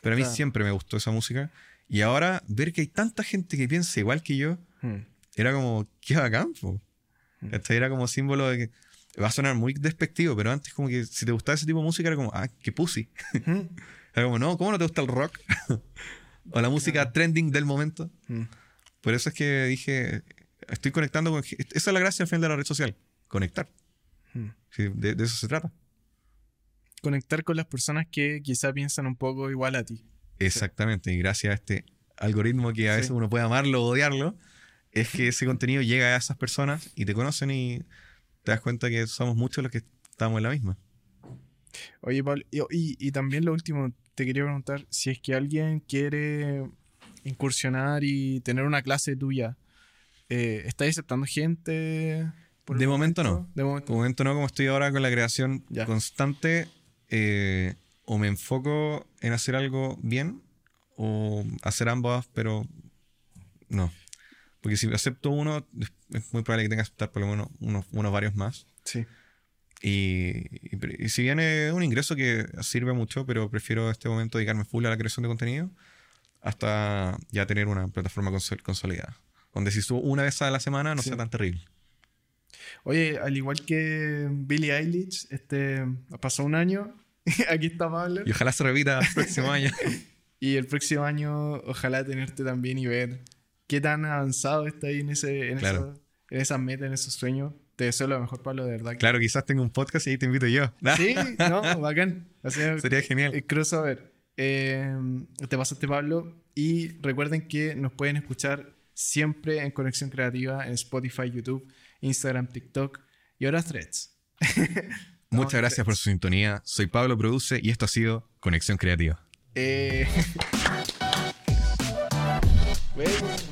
Pero a mí siempre me gustó esa música. Y ahora ver que hay tanta gente que piensa igual que yo, Mm. era como, qué bacán, po. Este era como símbolo de que va a sonar muy despectivo, pero antes como que si te gustaba ese tipo de música era como, ah, qué pussy. (laughs) era como, no, ¿cómo no te gusta el rock? (laughs) o la música trending del momento. Mm. Por eso es que dije, estoy conectando con... Esa es la gracia al final de la red social, conectar. Mm. Sí, de, de eso se trata. Conectar con las personas que quizá piensan un poco igual a ti. Exactamente, y gracias a este algoritmo que a Sí. veces uno puede amarlo o odiarlo, es que ese contenido llega a esas personas y te conocen y te das cuenta que somos muchos los que estamos en la misma. Oye, Pablo, y, y- y también lo último, te quería preguntar si es que alguien quiere incursionar y tener una clase tuya, eh, ¿estáis aceptando gente? por De momento no. De momento. No, como estoy ahora con la creación Ya. constante, eh, o me enfoco en hacer algo bien o hacer ambas, pero no. Porque si acepto uno, es- muy probable que tenga que aceptar por lo menos unos, unos varios más. Sí. Y, y- y si bien es un ingreso que sirve mucho, pero prefiero en este momento dedicarme full a la creación de contenido hasta ya tener una plataforma consol- consolidada. Donde si subo una vez a la semana no Sí. sea tan terrible. Oye, al igual que Billie Eilish, este, pasó un año, (laughs) aquí está Pablo, Y ojalá se repita el próximo (laughs) año. y el próximo año ojalá tenerte también y ver qué tan avanzado está ahí en, ese, en, Claro. eso- en esas metas, en esos sueños. Te deseo lo mejor, Pablo, de verdad. que- Claro, quizás tenga un podcast y ahí te invito yo. (laughs) Sí, no, bacán. O sea, Sería genial. el crossover. Eh, te pasaste, Pablo. Y recuerden que nos pueden escuchar siempre en Conexión Creativa en Spotify, YouTube, Instagram, TikTok y ahora Threads. (laughs) Muchas gracias por su sintonía. Soy Pablo Produce y esto ha sido Conexión Creativa. Eh... (laughs)